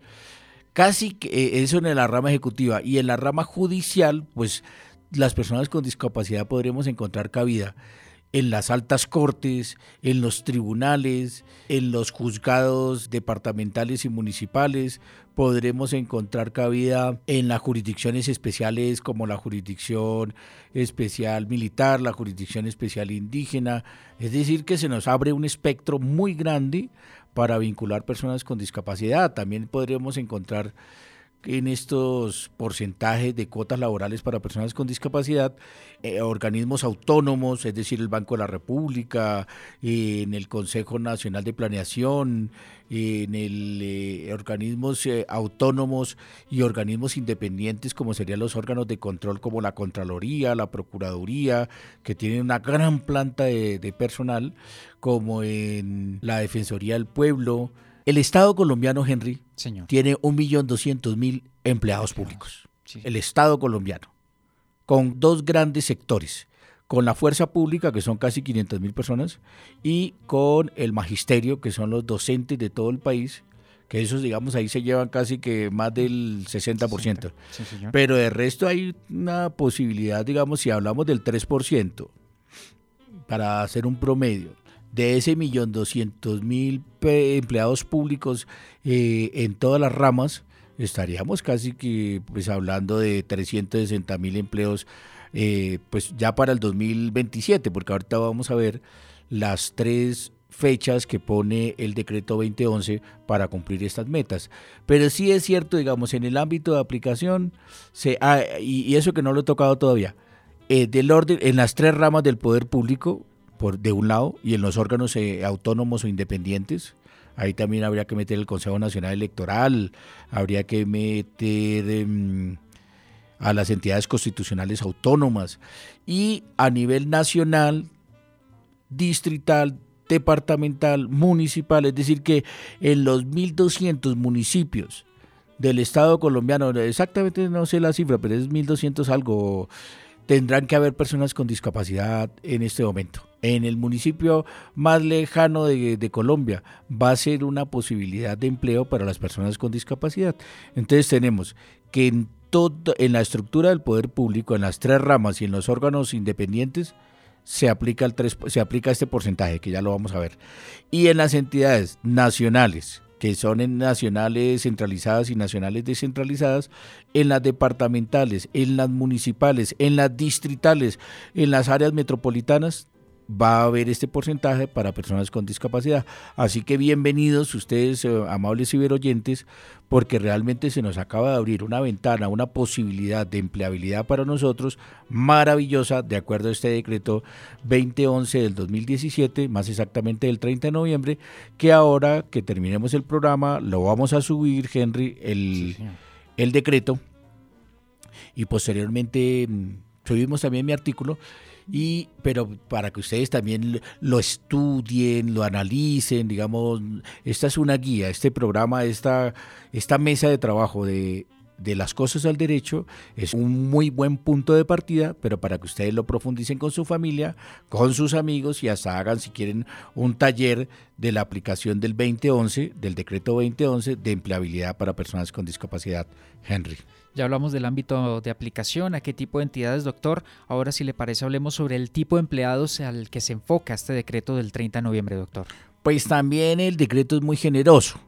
Casi que eh, eso en la rama ejecutiva y en la rama judicial, pues las personas con discapacidad podremos encontrar cabida en las altas cortes, en los tribunales, en los juzgados departamentales y municipales, podremos encontrar cabida en las jurisdicciones especiales como la jurisdicción especial militar, la jurisdicción especial indígena, es decir, que se nos abre un espectro muy grande para vincular personas con discapacidad. También podremos encontrar en estos porcentajes de cuotas laborales para personas con discapacidad, eh, organismos autónomos, es decir, el Banco de la República, en el Consejo Nacional de Planeación, en el eh, organismos eh, autónomos y organismos independientes como serían los órganos de control como la Contraloría, la Procuraduría, que tienen una gran planta de personal, como en la Defensoría del Pueblo, el Estado colombiano, Henry, Señor. tiene 1.200.000 empleados públicos. El Estado colombiano, con dos grandes sectores, con la fuerza pública, que son casi 500.000 personas, y con el magisterio, que son los docentes de todo el país, que esos, digamos, ahí se llevan casi que más del 60%. Sí, señor. Pero de resto hay una posibilidad, digamos, si hablamos del 3%, para hacer un promedio, de ese millón doscientos mil empleados públicos eh, en todas las ramas, estaríamos casi que pues hablando de 360 mil empleos eh, pues ya para el 2027, porque ahorita vamos a ver las tres fechas que pone el decreto 2011 para cumplir estas metas. Pero sí es cierto, digamos, en el ámbito de aplicación, se, ah, y, eso que no lo he tocado todavía, eh, del orden, en las tres ramas del poder público, por de un lado, y en los órganos eh, autónomos o independientes, ahí también habría que meter el Consejo Nacional Electoral, habría que meter... Eh, a las entidades constitucionales autónomas. Y a nivel nacional, distrital, departamental, municipal, es decir, que en los 1.200 municipios del Estado colombiano, exactamente no sé la cifra, pero es 1.200 algo, tendrán que haber personas con discapacidad en este momento. En el municipio más lejano de, Colombia va a ser una posibilidad de empleo para las personas con discapacidad. Entonces tenemos que en todo, en la estructura del poder público, en las tres ramas y en los órganos independientes, se aplica, el 3, se aplica este porcentaje, que ya lo vamos a ver. Y en las entidades nacionales, que son en nacionales centralizadas y nacionales descentralizadas, en las departamentales, en las municipales, en las distritales, en las áreas metropolitanas, va a haber este porcentaje para personas con discapacidad. Así que bienvenidos ustedes, eh, amables ciberoyentes, porque realmente se nos acaba de abrir una ventana, una posibilidad de empleabilidad para nosotros maravillosa, de acuerdo a este decreto 2011 del 2017, más exactamente del 30 de noviembre, que ahora que terminemos el programa, lo vamos a subir, Henry, el, sí, el decreto, y posteriormente mm, subimos también mi artículo y pero para que ustedes también lo estudien, lo analicen, digamos, esta es una guía, este programa, esta, esta mesa de trabajo de, de las cosas al derecho es un muy buen punto de partida, pero para que ustedes lo profundicen con su familia, con sus amigos y hasta hagan si quieren un taller de la aplicación del 2011, del decreto 2011 de empleabilidad para personas con discapacidad. Henry. Ya hablamos del ámbito de aplicación, a qué tipo de entidades, doctor. Ahora, si le parece, hablemos sobre el tipo de empleados al que se enfoca este decreto del 30 de noviembre, doctor. Pues también el decreto es muy generoso,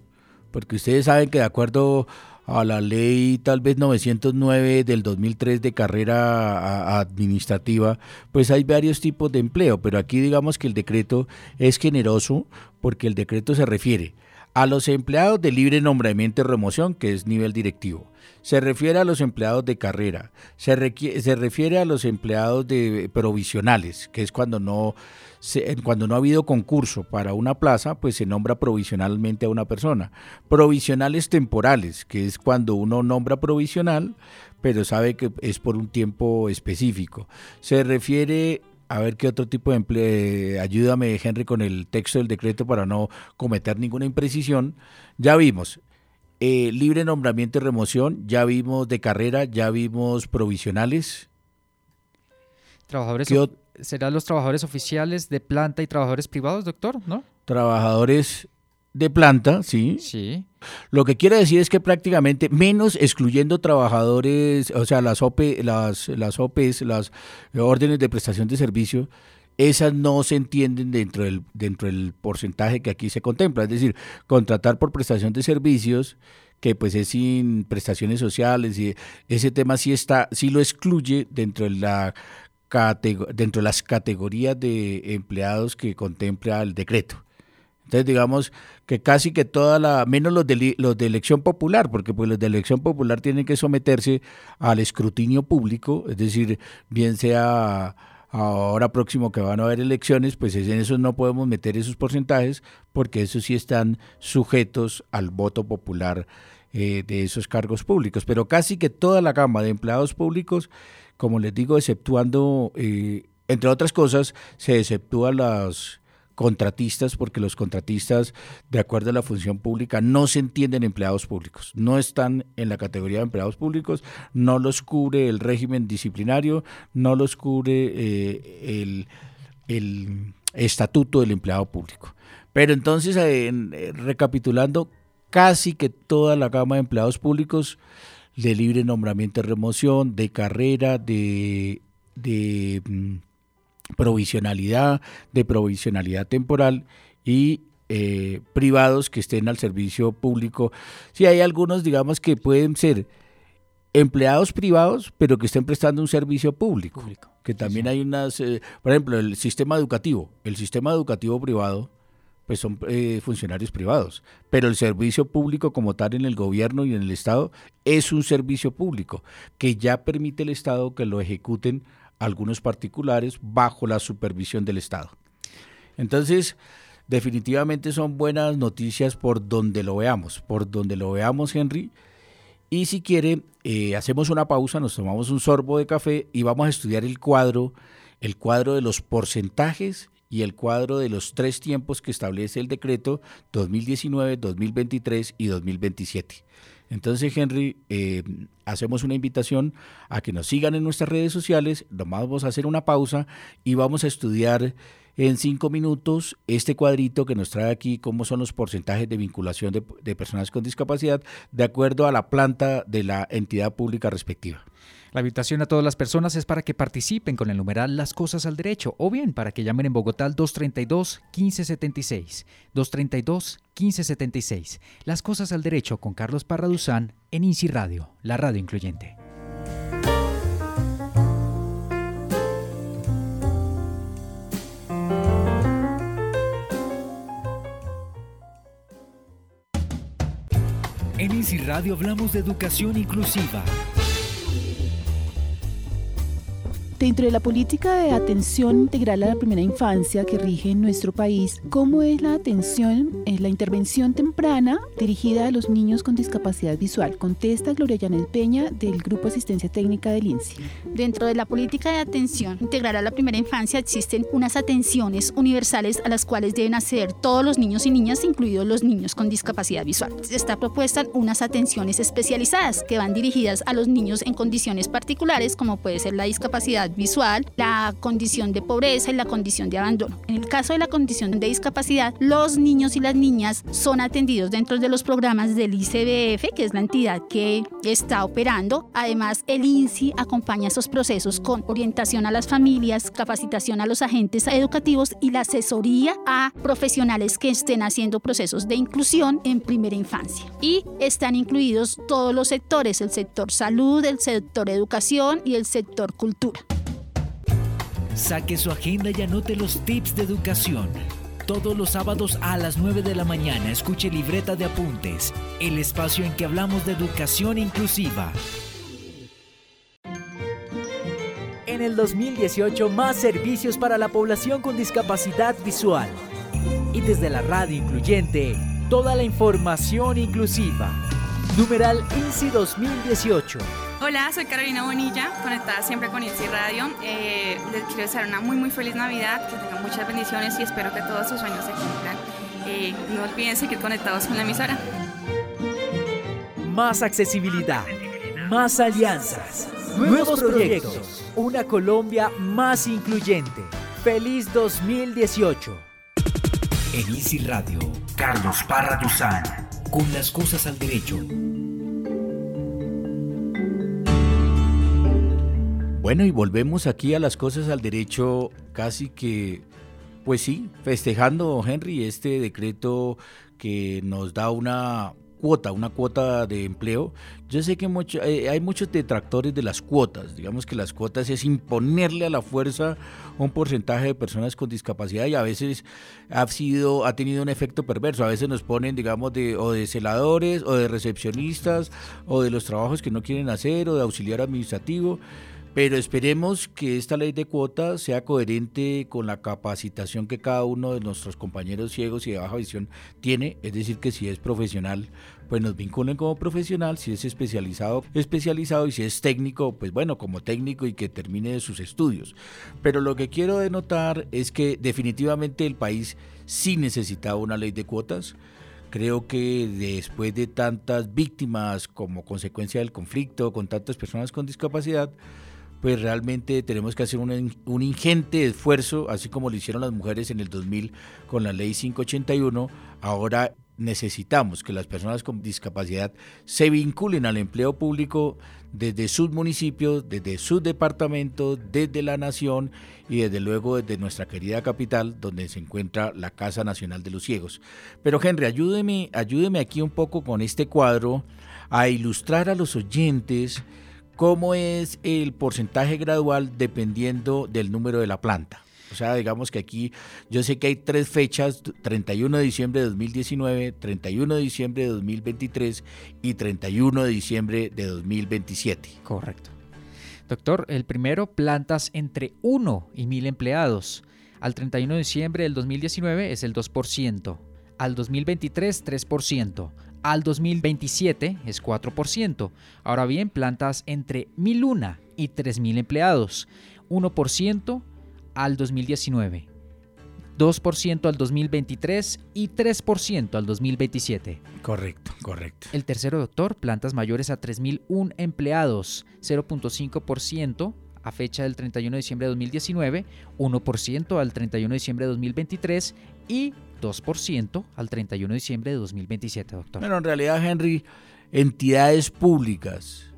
porque ustedes saben que de acuerdo a la ley tal vez 909 del 2003 de carrera administrativa, pues hay varios tipos de empleo, pero aquí digamos que el decreto es generoso porque el decreto se refiere a los empleados de libre nombramiento y remoción, que es nivel directivo. Se refiere a los empleados de carrera, se, se refiere a los empleados de provisionales, que es cuando no, se, cuando no ha habido concurso para una plaza, pues se nombra provisionalmente a una persona. Provisionales temporales, que es cuando uno nombra provisional, pero sabe que es por un tiempo específico. Se refiere a ver qué otro tipo de empleo. Ayúdame, Henry, con el texto del decreto para no cometer ninguna imprecisión. Ya vimos eh, libre nombramiento y remoción, ya vimos de carrera, ya vimos provisionales. Trabajadores serán los trabajadores oficiales de planta y trabajadores privados, doctor, ¿no? Trabajadores de planta, sí. Sí. Lo que quiere decir es que prácticamente menos excluyendo trabajadores, o sea, las OP, las las OPs, las órdenes de prestación de servicio, esas no se entienden dentro del dentro del porcentaje que aquí se contempla, es decir, contratar por prestación de servicios que pues es sin prestaciones sociales y ese tema sí está sí lo excluye dentro de la dentro de las categorías de empleados que contempla el decreto. Entonces, digamos que casi que toda la, menos los de, los de elección popular, porque pues los de elección popular tienen que someterse al escrutinio público, es decir, bien sea ahora próximo que van a haber elecciones, pues en eso no podemos meter esos porcentajes, porque esos sí están sujetos al voto popular eh, de esos cargos públicos. Pero casi que toda la gama de empleados públicos, como les digo, exceptuando, eh, entre otras cosas, se exceptúa las contratistas, porque los contratistas, de acuerdo a la función pública, no se entienden empleados públicos, no están en la categoría de empleados públicos, no los cubre el régimen disciplinario, no los cubre eh, el, el, estatuto del empleado público. Pero entonces, eh, recapitulando, casi que toda la gama de empleados públicos de libre nombramiento y remoción, de carrera, de, de mm, provisionalidad, de provisionalidad temporal y eh, privados que estén al servicio público. Si hay algunos, digamos, que pueden ser empleados privados, pero que estén prestando un servicio público. Que también hay unas, eh, por ejemplo, el sistema educativo. El sistema educativo privado, pues son eh, funcionarios privados, pero el servicio público como tal en el gobierno y en el Estado es un servicio público que ya permite el Estado que lo ejecuten algunos particulares bajo la supervisión del Estado. Entonces, definitivamente son buenas noticias por donde lo veamos, por donde lo veamos, Henry. Y si quiere, eh, hacemos una pausa, nos tomamos un sorbo de café y vamos a estudiar el cuadro, el cuadro de los porcentajes y el cuadro de los tres tiempos que establece el decreto 2019, 2023 y 2027. Entonces, Henry, eh, hacemos una invitación a que nos sigan en nuestras redes sociales, vamos a hacer una pausa y vamos a estudiar en cinco minutos este cuadrito que nos trae aquí cómo son los porcentajes de vinculación de personas con discapacidad de acuerdo a la planta de la entidad pública respectiva. La invitación a todas las personas es para que participen con el numeral Las Cosas al Derecho o bien para que llamen en Bogotá al 232-1576. 232-1576. Las Cosas al Derecho con Carlos Parra Duzán en INSI Radio, la radio incluyente. En INSI Radio hablamos de educación inclusiva Dentro de la política de atención integral a la primera infancia que rige en nuestro país, ¿cómo es la atención, es la intervención temprana dirigida a los niños con discapacidad visual? Contesta Gloria Yanet Peña del Grupo Asistencia Técnica del INSI. Dentro de la política de atención integral a la primera infancia existen unas atenciones universales a las cuales deben acceder todos los niños y niñas, incluidos los niños con discapacidad visual. Está propuesta unas atenciones especializadas que van dirigidas a los niños en condiciones particulares como puede ser la discapacidad visual, la condición de pobreza y la condición de abandono. En el caso de la condición de discapacidad, los niños y las niñas son atendidos dentro de los programas del ICBF, que es la entidad que está operando. Además, el INSI acompaña esos procesos con orientación a las familias, capacitación a los agentes educativos y la asesoría a profesionales que estén haciendo procesos de inclusión en primera infancia. Y están incluidos todos los sectores, el sector salud, el sector educación y el sector cultura. Saque su agenda y anote los tips de educación. Todos los sábados a las 9 de la mañana escuche Libreta de Apuntes, el espacio en que hablamos de educación inclusiva. En el 2018, más servicios para la población con discapacidad visual. Y desde la radio incluyente, toda la información inclusiva. Numeral INSI 2018 Hola, soy Carolina Bonilla, conectada siempre con INSI Radio. Eh, les quiero desear una muy muy feliz Navidad, que tengan muchas bendiciones y espero que todos sus sueños se cumplan. Eh, no olviden seguir conectados con la emisora. Más accesibilidad, más alianzas, nuevos proyectos, una Colombia más incluyente. Feliz 2018. En Easy Radio, Carlos Parra Duzán, con las cosas al derecho. Bueno, y volvemos aquí a las cosas al derecho, casi que, pues sí, festejando, Henry, este decreto que nos da una cuota, una cuota de empleo. Yo sé que mucho, eh, hay muchos detractores de las cuotas. Digamos que las cuotas es imponerle a la fuerza un porcentaje de personas con discapacidad y a veces ha sido, ha tenido un efecto perverso. A veces nos ponen, digamos, de, o de celadores, o de recepcionistas, o de los trabajos que no quieren hacer, o de auxiliar administrativo. Pero esperemos que esta ley de cuotas sea coherente con la capacitación que cada uno de nuestros compañeros ciegos y de baja visión tiene, es decir, que si es profesional, pues nos vinculen como profesional, si es especializado, especializado y si es técnico, pues bueno, como técnico y que termine sus estudios. Pero lo que quiero denotar es que definitivamente el país sí necesitaba una ley de cuotas. Creo que después de tantas víctimas como consecuencia del conflicto, con tantas personas con discapacidad, pues realmente tenemos que hacer un, un, ingente esfuerzo, así como lo hicieron las mujeres en el 2000 con la ley 581. Ahora necesitamos que las personas con discapacidad se vinculen al empleo público desde sus municipios, desde sus departamentos, desde la nación y desde luego desde nuestra querida capital, donde se encuentra la Casa Nacional de los Ciegos. Pero Henry, ayúdeme, ayúdeme aquí un poco con este cuadro a ilustrar a los oyentes cómo es el porcentaje gradual dependiendo del número de la planta. O sea, digamos que aquí yo sé que hay tres fechas, 31 de diciembre de 2019, 31 de diciembre de 2023 y 31 de diciembre de 2027. Correcto. Doctor, el primero, plantas entre 1 y 1000 empleados. Al 31 de diciembre del 2019 es el 2%. Al 2023, 3%. Al 2027 es 4%. Ahora bien, plantas entre 1001 y 3000 empleados. 1% al 2019, 2% al 2023 y 3% al 2027. Correcto, correcto. El tercero, doctor, plantas mayores a 3.001 empleados, 0.5% a fecha del 31 de diciembre de 2019, 1% al 31 de diciembre de 2023 y 2% al 31 de diciembre de 2027, doctor. Bueno, en realidad, Henry, entidades públicas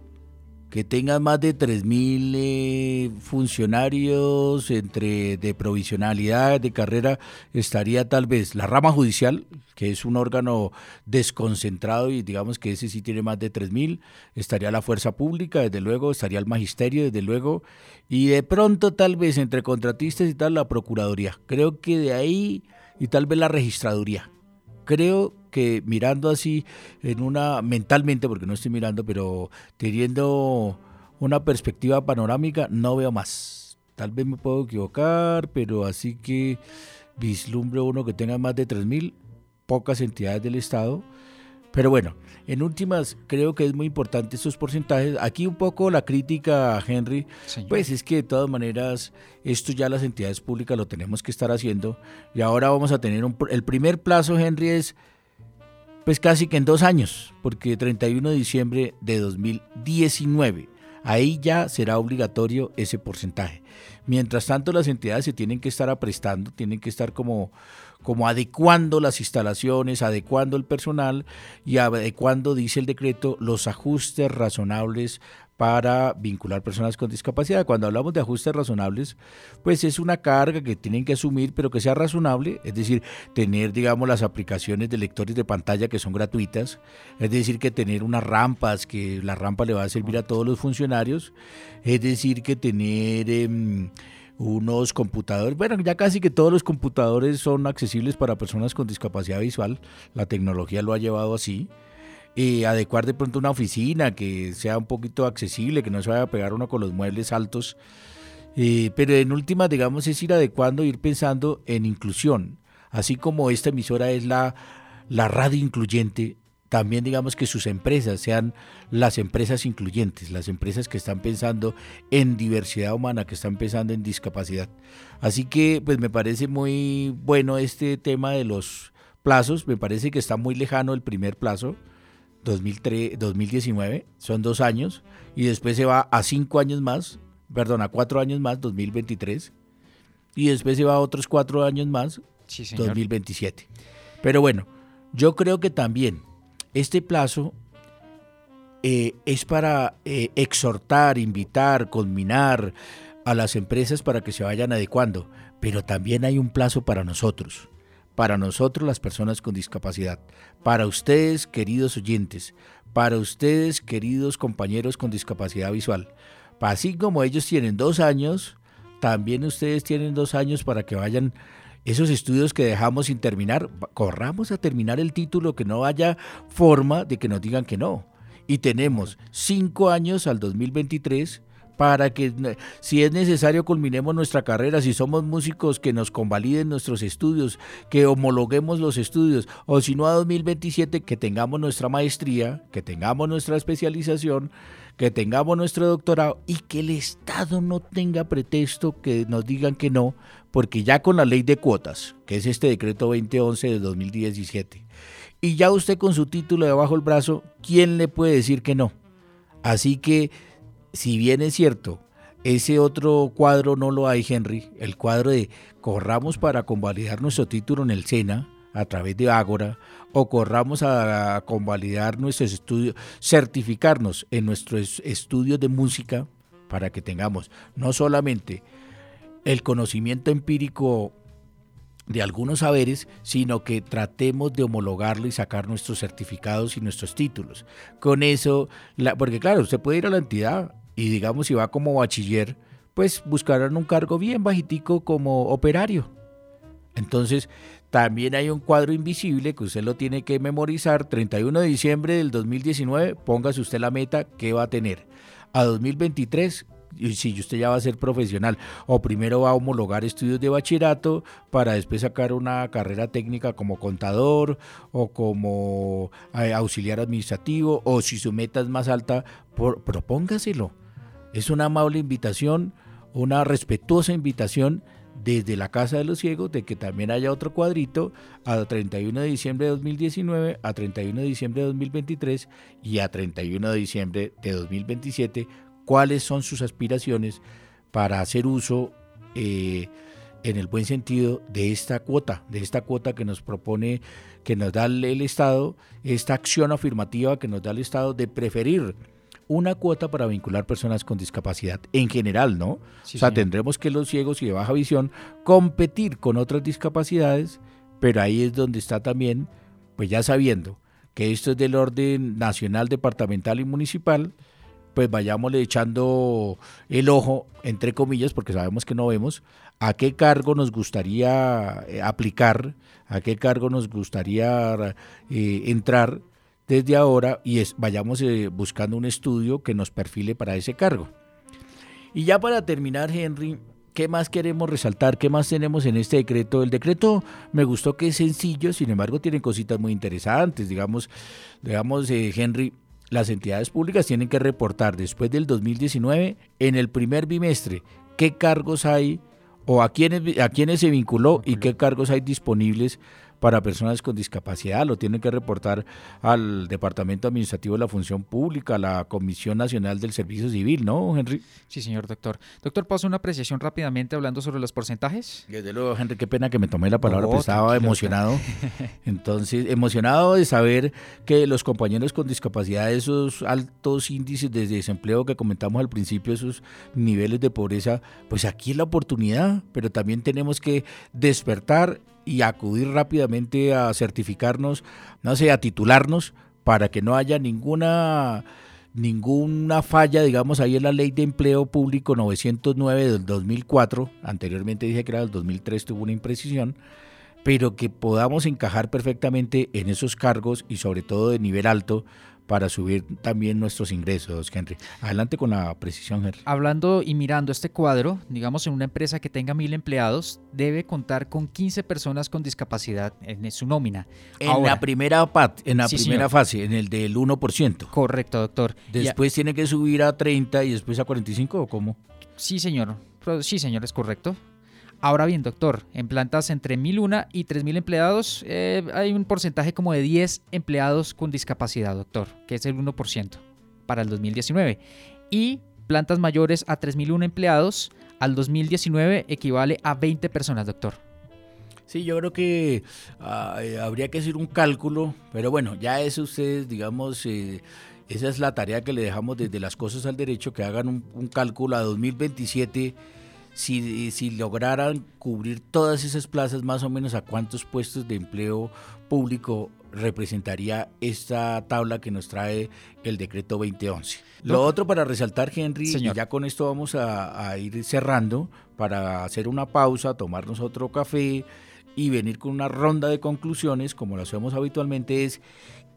que tengan más de 3.000 eh, funcionarios entre de provisionalidad, de carrera, estaría tal vez la rama judicial, que es un órgano desconcentrado y digamos que ese sí tiene más de 3.000, estaría la fuerza pública, desde luego, estaría el magisterio, desde luego, y de pronto tal vez entre contratistas y tal la Procuraduría. Creo que de ahí y tal vez la registraduría. Creo que mirando así en una mentalmente, porque no estoy mirando, pero teniendo una perspectiva panorámica, no veo más. Tal vez me puedo equivocar, pero así que vislumbro uno que tenga más de 3.000, pocas entidades del Estado. Pero bueno, en últimas, creo que es muy importante estos porcentajes. Aquí un poco la crítica, Henry, pues es que de todas maneras, esto ya las entidades públicas lo tenemos que estar haciendo. Y ahora vamos a tener un, el primer plazo, Henry, es pues casi que en dos años, porque 31 de diciembre de 2019, ahí ya será obligatorio ese porcentaje. Mientras tanto, las entidades se tienen que estar aprestando, tienen que estar como, como adecuando las instalaciones, adecuando el personal y adecuando, dice el decreto, los ajustes razonables para vincular personas con discapacidad. Cuando hablamos de ajustes razonables, pues es una carga que tienen que asumir, pero que sea razonable, es decir, tener, digamos, las aplicaciones de lectores de pantalla que son gratuitas, es decir, que tener unas rampas, que la rampa le va a servir a todos los funcionarios, es decir, que tener... Em, unos computadores, bueno, ya casi que todos los computadores son accesibles para personas con discapacidad visual, la tecnología lo ha llevado así, adecuar de pronto una oficina que sea un poquito accesible, que no se vaya a pegar uno con los muebles altos. pero en última, digamos, es ir adecuando, ir pensando en inclusión. Así como esta emisora es la, la radio incluyente, también digamos que sus empresas sean las empresas incluyentes, las empresas que están pensando en diversidad humana, que están pensando en discapacidad. Así que pues me parece muy bueno este tema de los plazos, me parece que está muy lejano el primer plazo, 2003, 2019, son dos años, y después se va a cinco años más, perdón, a cuatro años más, 2023, y después se va a otros cuatro años más, 2027. Pero bueno, yo creo que también este plazo eh, es para eh, exhortar, invitar, culminar a las empresas para que se vayan adecuando, pero también hay un plazo para nosotros para nosotros las personas con discapacidad, para ustedes queridos oyentes, para ustedes queridos compañeros con discapacidad visual. Así como ellos tienen dos años, también ustedes tienen dos años para que vayan esos estudios que dejamos sin terminar, corramos a terminar el título, que no haya forma de que nos digan que no. Y tenemos cinco años al 2023 para que si es necesario culminemos nuestra carrera, si somos músicos que nos convaliden nuestros estudios, que homologuemos los estudios, o si no a 2027 que tengamos nuestra maestría, que tengamos nuestra especialización, que tengamos nuestro doctorado y que el Estado no tenga pretexto que nos digan que no, porque ya con la ley de cuotas, que es este decreto 2011 de 2017, y ya usted con su título debajo del brazo, ¿quién le puede decir que no? Así que si bien es cierto, ese otro cuadro no lo hay, Henry, el cuadro de corramos para convalidar nuestro título en el SENA, a través de Ágora o corramos a, convalidar nuestros estudios, certificarnos en nuestros estudios de música para que tengamos no solamente el conocimiento empírico de algunos saberes, sino que tratemos de homologarlo y sacar nuestros certificados y nuestros títulos. Con eso, porque claro, usted puede ir a la entidad y digamos si va como bachiller, pues buscarán un cargo bien bajitico como operario. Entonces, también hay un cuadro invisible que usted lo tiene que memorizar. 31 de diciembre del 2019, póngase usted la meta que va a tener. A 2023, si usted ya va a ser profesional, o primero va a homologar estudios de bachillerato para después sacar una carrera técnica como contador o como eh, auxiliar administrativo, o si su meta es más alta, propóngaselo. Es una amable invitación una respetuosa invitación desde la Casa de los Ciegos de que también haya otro cuadrito a 31 de diciembre de 2019, a 31 de diciembre de 2023 y a 31 de diciembre de 2027, cuáles son sus aspiraciones para hacer uso eh, en el buen sentido de esta cuota, de esta cuota que nos propone, que nos da el Estado, esta acción afirmativa que nos da el Estado de preferir una cuota para vincular personas con discapacidad en general, ¿no? o sea, tendremos que los ciegos y de baja visión competir con otras discapacidades, pero ahí es donde está también, pues ya sabiendo que esto es del orden nacional, departamental y municipal, pues vayámosle echando el ojo, entre comillas, porque sabemos que no vemos, a qué cargo nos gustaría eh, aplicar, a qué cargo nos gustaría eh, entrar desde ahora y es, vayamos eh, buscando un estudio que nos perfile para ese cargo. Y ya para terminar, Henry, ¿qué más queremos resaltar? ¿Qué más tenemos en este decreto? El decreto me gustó que es sencillo, sin embargo tiene cositas muy interesantes. Digamos, digamos eh, Henry, las entidades públicas tienen que reportar después del 2019, en el primer bimestre, qué cargos hay o a quiénes, a quiénes se vinculó y qué cargos hay disponibles para personas con discapacidad, lo tienen que reportar al Departamento Administrativo de la Función Pública, a la Comisión Nacional del Servicio Civil, ¿no, Henry? Sí, señor doctor. Doctor, ¿paso una apreciación rápidamente hablando sobre los porcentajes? Desde luego, Henry, qué pena que me tomé la palabra, pero estaba emocionado. Entonces, emocionado de saber que los compañeros con discapacidad, esos altos índices de desempleo que comentamos al principio, esos niveles de pobreza, pues aquí es la oportunidad, pero también tenemos que despertar y acudir rápidamente a certificarnos, no sé, a titularnos para que no haya ninguna ninguna falla, digamos, ahí en la ley de empleo público 909 del 2004, anteriormente dije que era del 2003, tuvo una imprecisión, pero que podamos encajar perfectamente en esos cargos y sobre todo de nivel alto para subir también nuestros ingresos, Henry. Adelante con la precisión, Henry. Hablando y mirando este cuadro, digamos en una empresa que tenga mil empleados, debe contar con 15 personas con discapacidad en su nómina. En la primera, en la primera fase, en el del 1%. Correcto, doctor. Después tiene que subir a 30 y después a 45 o cómo? Sí, señor. Sí, señor, es correcto. Ahora bien, doctor, en plantas entre 1.001 y 3.000 empleados eh, hay un porcentaje como de 10 empleados con discapacidad, doctor, que es el 1% para el 2019. Y plantas mayores a 3.001 empleados al 2019 equivale a 20 personas, doctor. Sí, yo creo que habría que hacer un cálculo, pero bueno, ya eso ustedes, digamos, eh, esa es la tarea que le dejamos desde las cosas al derecho, que hagan un, un cálculo a 2027 si, si lograran cubrir todas esas plazas, más o menos a cuántos puestos de empleo público representaría esta tabla que nos trae el decreto 2011. Lo otro para resaltar, Henry, y ya con esto vamos a, a, ir cerrando, para hacer una pausa, tomarnos otro café y venir con una ronda de conclusiones, como lo hacemos habitualmente, es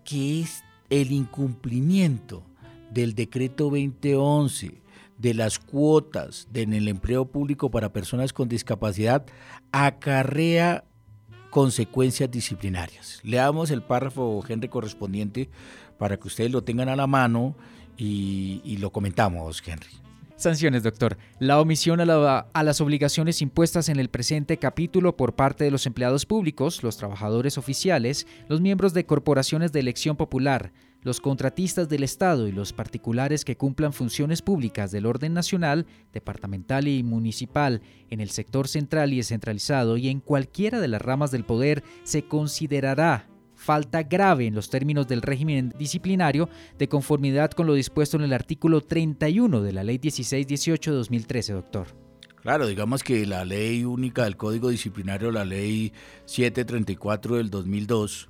que es el incumplimiento del decreto 2011 de las cuotas en el empleo público para personas con discapacidad acarrea consecuencias disciplinarias. Leamos el párrafo, Henry, correspondiente para que ustedes lo tengan a la mano y, lo comentamos, Henry. Sanciones, doctor. La omisión a, a, las obligaciones impuestas en el presente capítulo por parte de los empleados públicos, los trabajadores oficiales, los miembros de corporaciones de elección popular, los contratistas del Estado y los particulares que cumplan funciones públicas del orden nacional, departamental y municipal en el sector central y descentralizado y en cualquiera de las ramas del poder se considerará falta grave en los términos del régimen disciplinario de conformidad con lo dispuesto en el artículo 31 de la Ley 1618 de 2013, doctor. Claro, digamos que la ley única del Código Disciplinario, la ley 734 del 2002,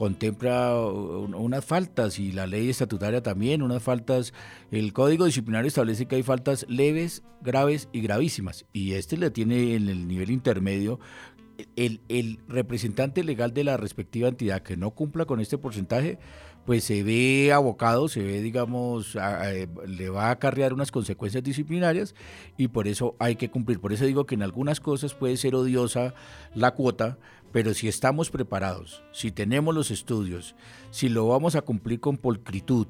contempla unas faltas y la ley estatutaria también, unas faltas. El Código Disciplinario establece que hay faltas leves, graves y gravísimas. Y este le tiene en el nivel intermedio el, representante legal de la respectiva entidad que no cumpla con este porcentaje, pues se ve abocado, se ve, digamos, le va a acarrear unas consecuencias disciplinarias y por eso hay que cumplir. Por eso digo que en algunas cosas puede ser odiosa la cuota, pero si estamos preparados, si tenemos los estudios, si lo vamos a cumplir con pulcritud,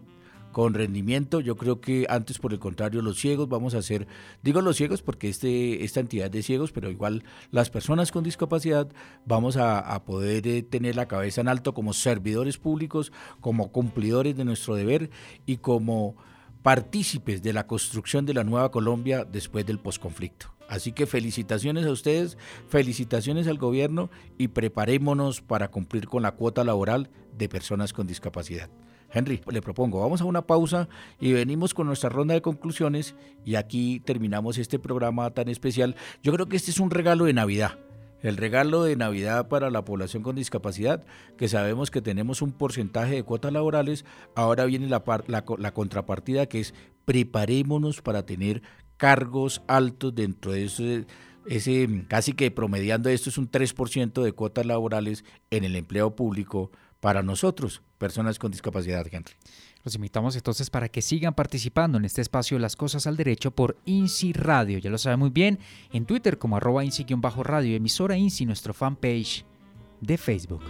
con rendimiento. Yo creo que antes, por el contrario, los ciegos vamos a ser, digo los ciegos porque este, esta entidad de ciegos, pero igual las personas con discapacidad vamos a, poder eh, tener la cabeza en alto como servidores públicos, como cumplidores de nuestro deber y como partícipes de la construcción de la nueva Colombia después del posconflicto. Así que felicitaciones a ustedes, felicitaciones al gobierno y preparémonos para cumplir con la cuota laboral de personas con discapacidad. Henry, le propongo, vamos a una pausa y venimos con nuestra ronda de conclusiones y aquí terminamos este programa tan especial. Yo creo que este es un regalo de Navidad. El regalo de Navidad para la población con discapacidad, que sabemos que tenemos un porcentaje de cuotas laborales, ahora viene la, la contrapartida que es preparémonos para tener cargos altos dentro de ese, ese, casi que promediando esto es un 3% de cuotas laborales en el empleo público para nosotros, personas con discapacidad, Henry. Los invitamos entonces para que sigan participando en este espacio Las Cosas al Derecho por INSI Radio. Ya lo saben muy bien, en Twitter como arroba INSI-radio, emisora INSI, nuestro fanpage de Facebook.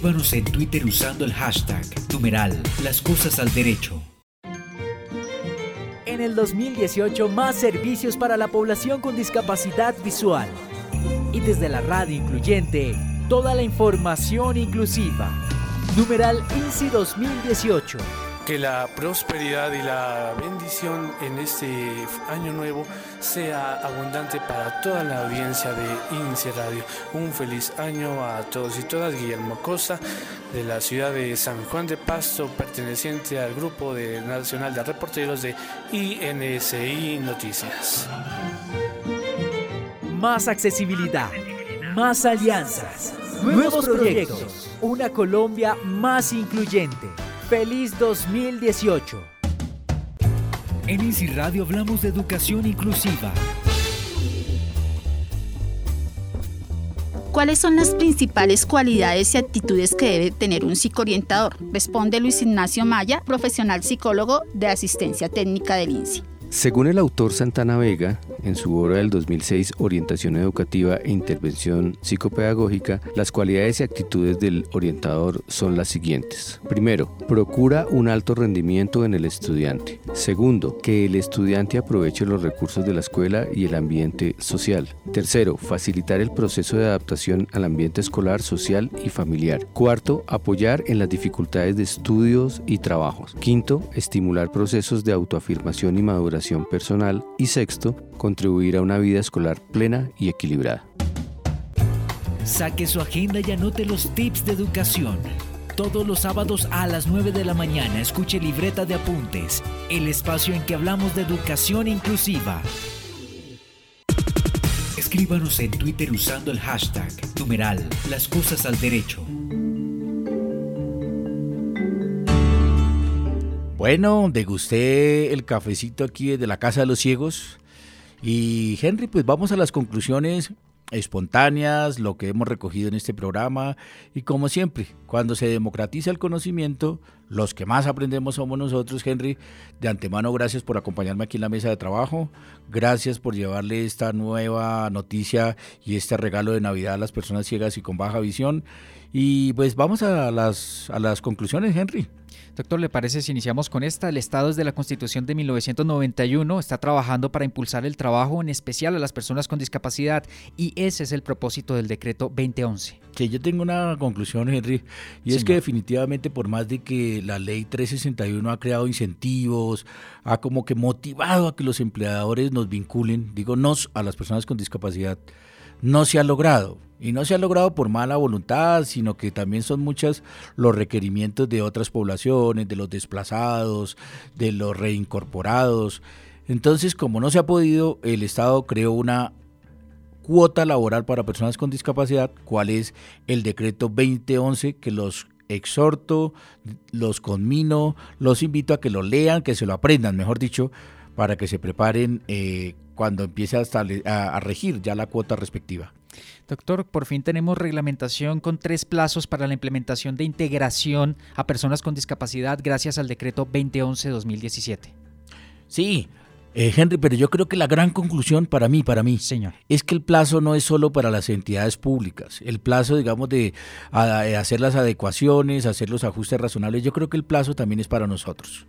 Escríbanos en Twitter usando el hashtag numeral Las Cosas al Derecho en el 2018 más servicios para la población con discapacidad visual. Y desde la radio incluyente, toda la información inclusiva. Numeral INSI 2018 que la prosperidad y la bendición en este año nuevo sea abundante para toda la audiencia de INSE Radio. Un feliz año a todos y todas. Guillermo Costa, de la ciudad de San Juan de Pasto, perteneciente al grupo de nacional de reporteros de INSI Noticias. Más accesibilidad, más alianzas, nuevos proyectos, una Colombia más incluyente. Feliz 2018. En Easy Radio hablamos de educación inclusiva. ¿Cuáles son las principales cualidades y actitudes que debe tener un psicoorientador? Responde Luis Ignacio Maya, profesional psicólogo de asistencia técnica del INSI. Según el autor Santana Vega, en su obra del 2006 Orientación Educativa e Intervención Psicopedagógica, las cualidades y actitudes del orientador son las siguientes. Primero, procura un alto rendimiento en el estudiante. Segundo, que el estudiante aproveche los recursos de la escuela y el ambiente social. Tercero, facilitar el proceso de adaptación al ambiente escolar, social y familiar. Cuarto, apoyar en las dificultades de estudios y trabajos. Quinto, estimular procesos de autoafirmación y maduración personal y sexto, contribuir a una vida escolar plena y equilibrada. Saque su agenda y anote los tips de educación. Todos los sábados a las 9 de la mañana escuche Libreta de Apuntes, el espacio en que hablamos de educación inclusiva. Escríbanos en Twitter usando el hashtag numeral Las Cosas al Derecho. Bueno, degusté el cafecito aquí desde la Casa de los Ciegos. Y Henry, pues vamos a las conclusiones espontáneas, lo que hemos recogido en este programa. Y como siempre, cuando se democratiza el conocimiento, los que más aprendemos somos nosotros, Henry. De antemano, gracias por acompañarme aquí en la mesa de trabajo. Gracias por llevarle esta nueva noticia y este regalo de Navidad a las personas ciegas y con baja visión. Y pues vamos a las, a las conclusiones, Henry. Doctor, ¿le parece si iniciamos con esta? El Estado desde la Constitución de 1991 está trabajando para impulsar el trabajo, en especial a las personas con discapacidad, y ese es el propósito del decreto 2011. Sí, yo tengo una conclusión, Henry, y es que definitivamente por más de que la ley 361 ha creado incentivos, ha como que motivado a que los empleadores nos vinculen, digo nos, a las personas con discapacidad, no se ha logrado. Y no se ha logrado por mala voluntad, sino que también son muchos los requerimientos de otras poblaciones, de los desplazados, de los reincorporados. Entonces, como no se ha podido, el Estado creó una cuota laboral para personas con discapacidad, cuál es el decreto 2011, que los exhorto, los conmino, los invito a que lo lean, que se lo aprendan, mejor dicho, para que se preparen eh, cuando empiece a, a regir ya la cuota respectiva. Doctor, por fin tenemos reglamentación con tres plazos para la implementación de integración a personas con discapacidad gracias al decreto 2011-2017. Sí, eh, Henry, pero yo creo que la gran conclusión para mí, para mí, Señor. es que el plazo no es solo para las entidades públicas. El plazo, digamos, de hacer las adecuaciones, hacer los ajustes razonables, yo creo que el plazo también es para nosotros.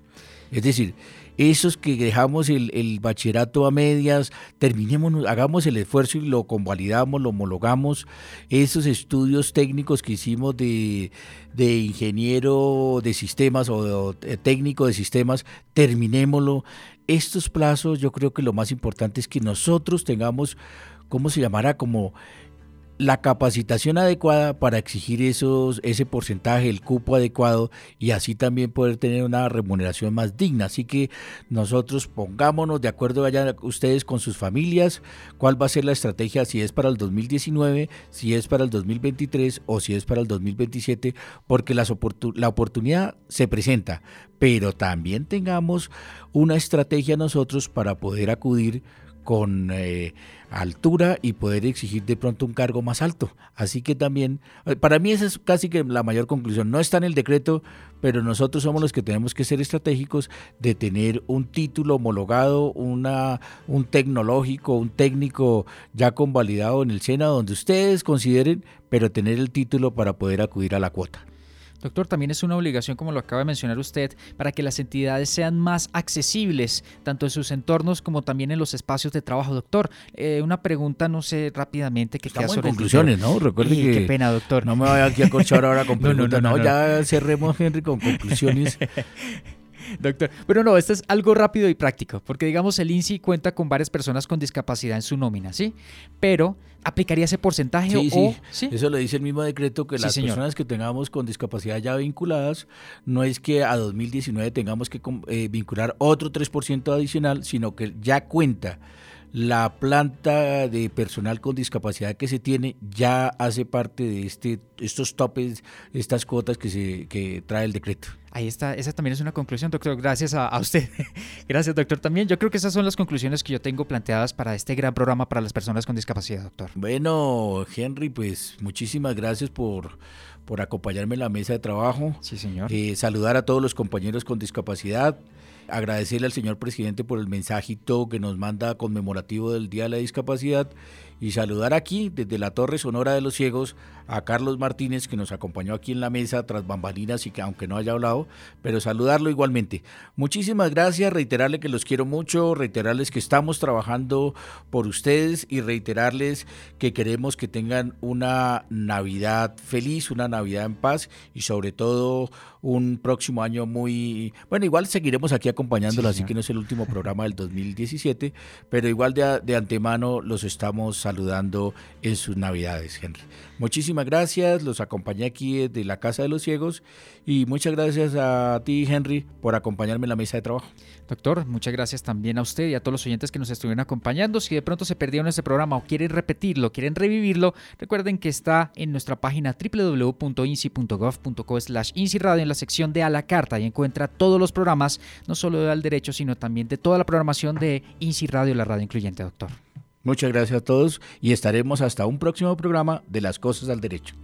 Es decir, esos que dejamos el, bachillerato a medias, terminemos, hagamos el esfuerzo y lo convalidamos, lo homologamos. Esos estudios técnicos que hicimos de, de ingeniero de sistemas o, de, técnico de sistemas, terminémoslo. Estos plazos, yo creo que lo más importante es que nosotros tengamos, ¿cómo se llamará? Como la capacitación adecuada para exigir esos, ese porcentaje, el cupo adecuado y así también poder tener una remuneración más digna. Así que nosotros pongámonos de acuerdo, vayan ustedes con sus familias, cuál va a ser la estrategia, si es para el 2019, si es para el 2023 o si es para el 2027, porque las la oportunidad se presenta, pero también tengamos una estrategia nosotros para poder acudir con eh, altura y poder exigir de pronto un cargo más alto. Así que también, eh, para mí esa es casi que la mayor conclusión. No está en el decreto, pero nosotros somos los que tenemos que ser estratégicos de tener un título homologado, una, un tecnológico, un técnico ya convalidado en el SENA, donde ustedes consideren, pero tener el título para poder acudir a la cuota. Doctor, también es una obligación, como lo acaba de mencionar usted, para que las entidades sean más accesibles, tanto en sus entornos como también en los espacios de trabajo. Doctor, eh, una pregunta, no sé, rápidamente, que Estamos queda sobre conclusiones, ¿no? Recuerde que... Qué pena, doctor. No me vaya aquí a corchar ahora con preguntas. no, no, no, ya cerremos, Henry, con conclusiones. Doctor, pero no, esto es algo rápido y práctico, porque digamos el INSI cuenta con varias personas con discapacidad en su nómina, ¿sí? Pero aplicaría ese porcentaje sí, o, sí. Eso lo dice el mismo decreto que las personas que tengamos con discapacidad ya vinculadas, no es que a 2019 tengamos que eh, vincular otro 3% adicional, sino que ya cuenta la planta de personal con discapacidad que se tiene ya hace parte de este, estos topes, estas cuotas que, se, que trae el decreto. Ahí está, esa también es una conclusión, doctor. Gracias a, usted. Gracias, doctor. También yo creo que esas son las conclusiones que yo tengo planteadas para este gran programa para las personas con discapacidad, doctor. Bueno, Henry, pues muchísimas gracias por, por acompañarme en la mesa de trabajo. Sí, señor. Eh, saludar a todos los compañeros con discapacidad agradecerle al señor presidente por el mensajito que nos manda conmemorativo del Día de la Discapacidad y saludar aquí desde la Torre Sonora de los Ciegos a Carlos Martínez que nos acompañó aquí en la mesa tras bambalinas y que aunque no haya hablado, pero saludarlo igualmente. Muchísimas gracias, reiterarle que los quiero mucho, reiterarles que estamos trabajando por ustedes y reiterarles que queremos que tengan una Navidad feliz, una Navidad en paz y sobre todo un próximo año muy... Bueno, igual seguiremos aquí acompañándolo, así que no es el último programa del 2017, pero igual de, de antemano los estamos saludando en sus navidades, Henry. Muchísimas gracias, los acompañé aquí de la Casa de los Ciegos y muchas gracias a ti, Henry, por acompañarme en la mesa de trabajo. Doctor, muchas gracias también a usted y a todos los oyentes que nos estuvieron acompañando. Si de pronto se perdieron este programa o quieren repetirlo, quieren revivirlo, recuerden que está en nuestra página www.inci.gov.co slash en la sección de a la carta y encuentra todos los programas, no solo de Al Derecho, sino también de toda la programación de INSI Radio, la radio incluyente, doctor. Muchas gracias a todos y estaremos hasta un próximo programa de Las Cosas al Derecho.